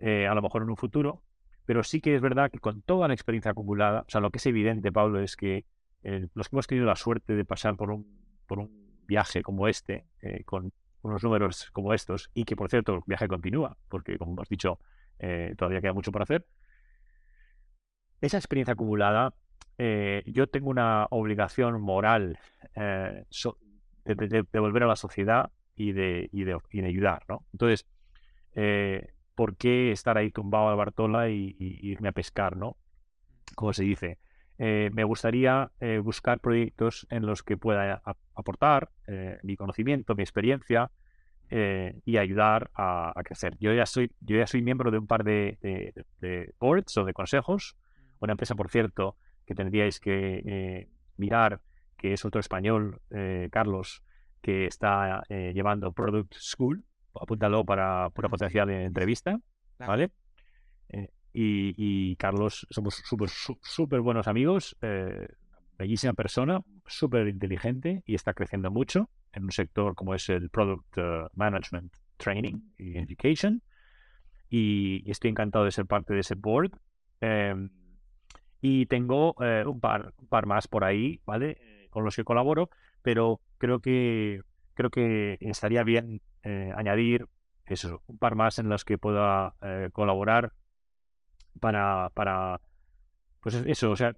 a lo mejor en un futuro, pero sí que es verdad que con toda la experiencia acumulada, o sea, lo que es evidente, Pablo, es que eh, los que hemos tenido la suerte de pasar por un, por un viaje como este, eh, con unos números como estos, y que por cierto el viaje continúa, porque como hemos dicho, eh, todavía queda mucho por hacer, esa experiencia acumulada, yo tengo una obligación moral de, volver a la sociedad y de, y de, y de ayudar, ¿no? Entonces, por qué estar ahí tumbado a Bartola y, irme a pescar, ¿no? Como se dice. Eh, me gustaría eh, buscar proyectos en los que pueda aportar eh, mi conocimiento, mi experiencia y ayudar a, crecer. Yo ya soy, yo ya soy miembro de un par de, boards o de consejos. Una empresa, por cierto, que tendríais que mirar, que es otro español, Carlos, que está llevando Product School, apúntalo para pura potencial en entrevista, ¿vale? Eh, y, Carlos, somos súper súper buenos amigos, eh, bellísima persona, súper inteligente y está creciendo mucho en un sector como es el Product eh, Management Training y Education. Y, estoy encantado de ser parte de ese board. Em, y tengo un, par, un par más por ahí, ¿vale? Con los que colaboro, pero creo que creo que estaría bien eh, añadir eso, un par más en los que pueda eh, colaborar para, para, pues eso, o sea,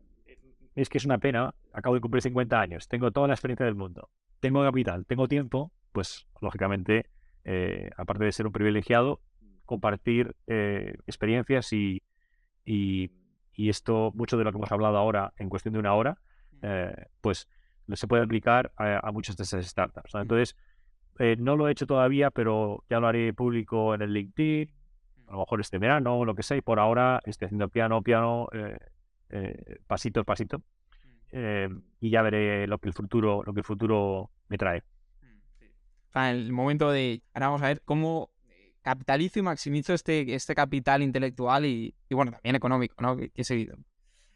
es que es una pena, acabo de cumplir 50 años, tengo toda la experiencia del mundo, tengo capital, tengo tiempo, pues lógicamente, eh, aparte de ser un privilegiado, compartir experiencias y, y, esto, mucho de lo que hemos hablado ahora en cuestión de una hora, pues se puede aplicar a, muchas de esas startups. Entonces, eh, no lo he hecho todavía, pero ya lo haré público en el LinkedIn, a lo mejor este verano o lo que sea, y por ahora estoy haciendo piano, piano, eh, eh, pasito a pasito, y ya veré lo que el futuro, lo que el futuro me trae. el momento de, ahora vamos a ver cómo capitalizo y maximizo este, este capital intelectual y, bueno, también económico, ¿no? Que, he seguido.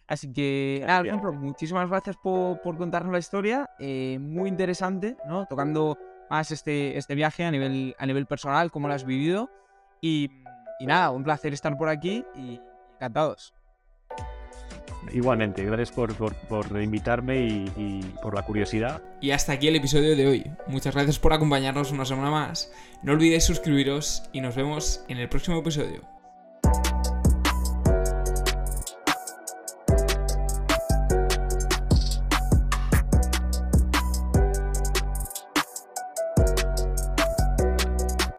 Así que, nada, muchísimas gracias por, por contarnos la historia. muy interesante, ¿no? Tocando más este, este viaje a nivel, a nivel personal, cómo lo has vivido. Y, nada, un placer estar por aquí y encantados. Igualmente, gracias por, por, invitarme y, y, por la curiosidad. Y hasta aquí el episodio de hoy. Muchas gracias por acompañarnos una semana más. No olvidéis suscribiros y nos vemos en el próximo episodio.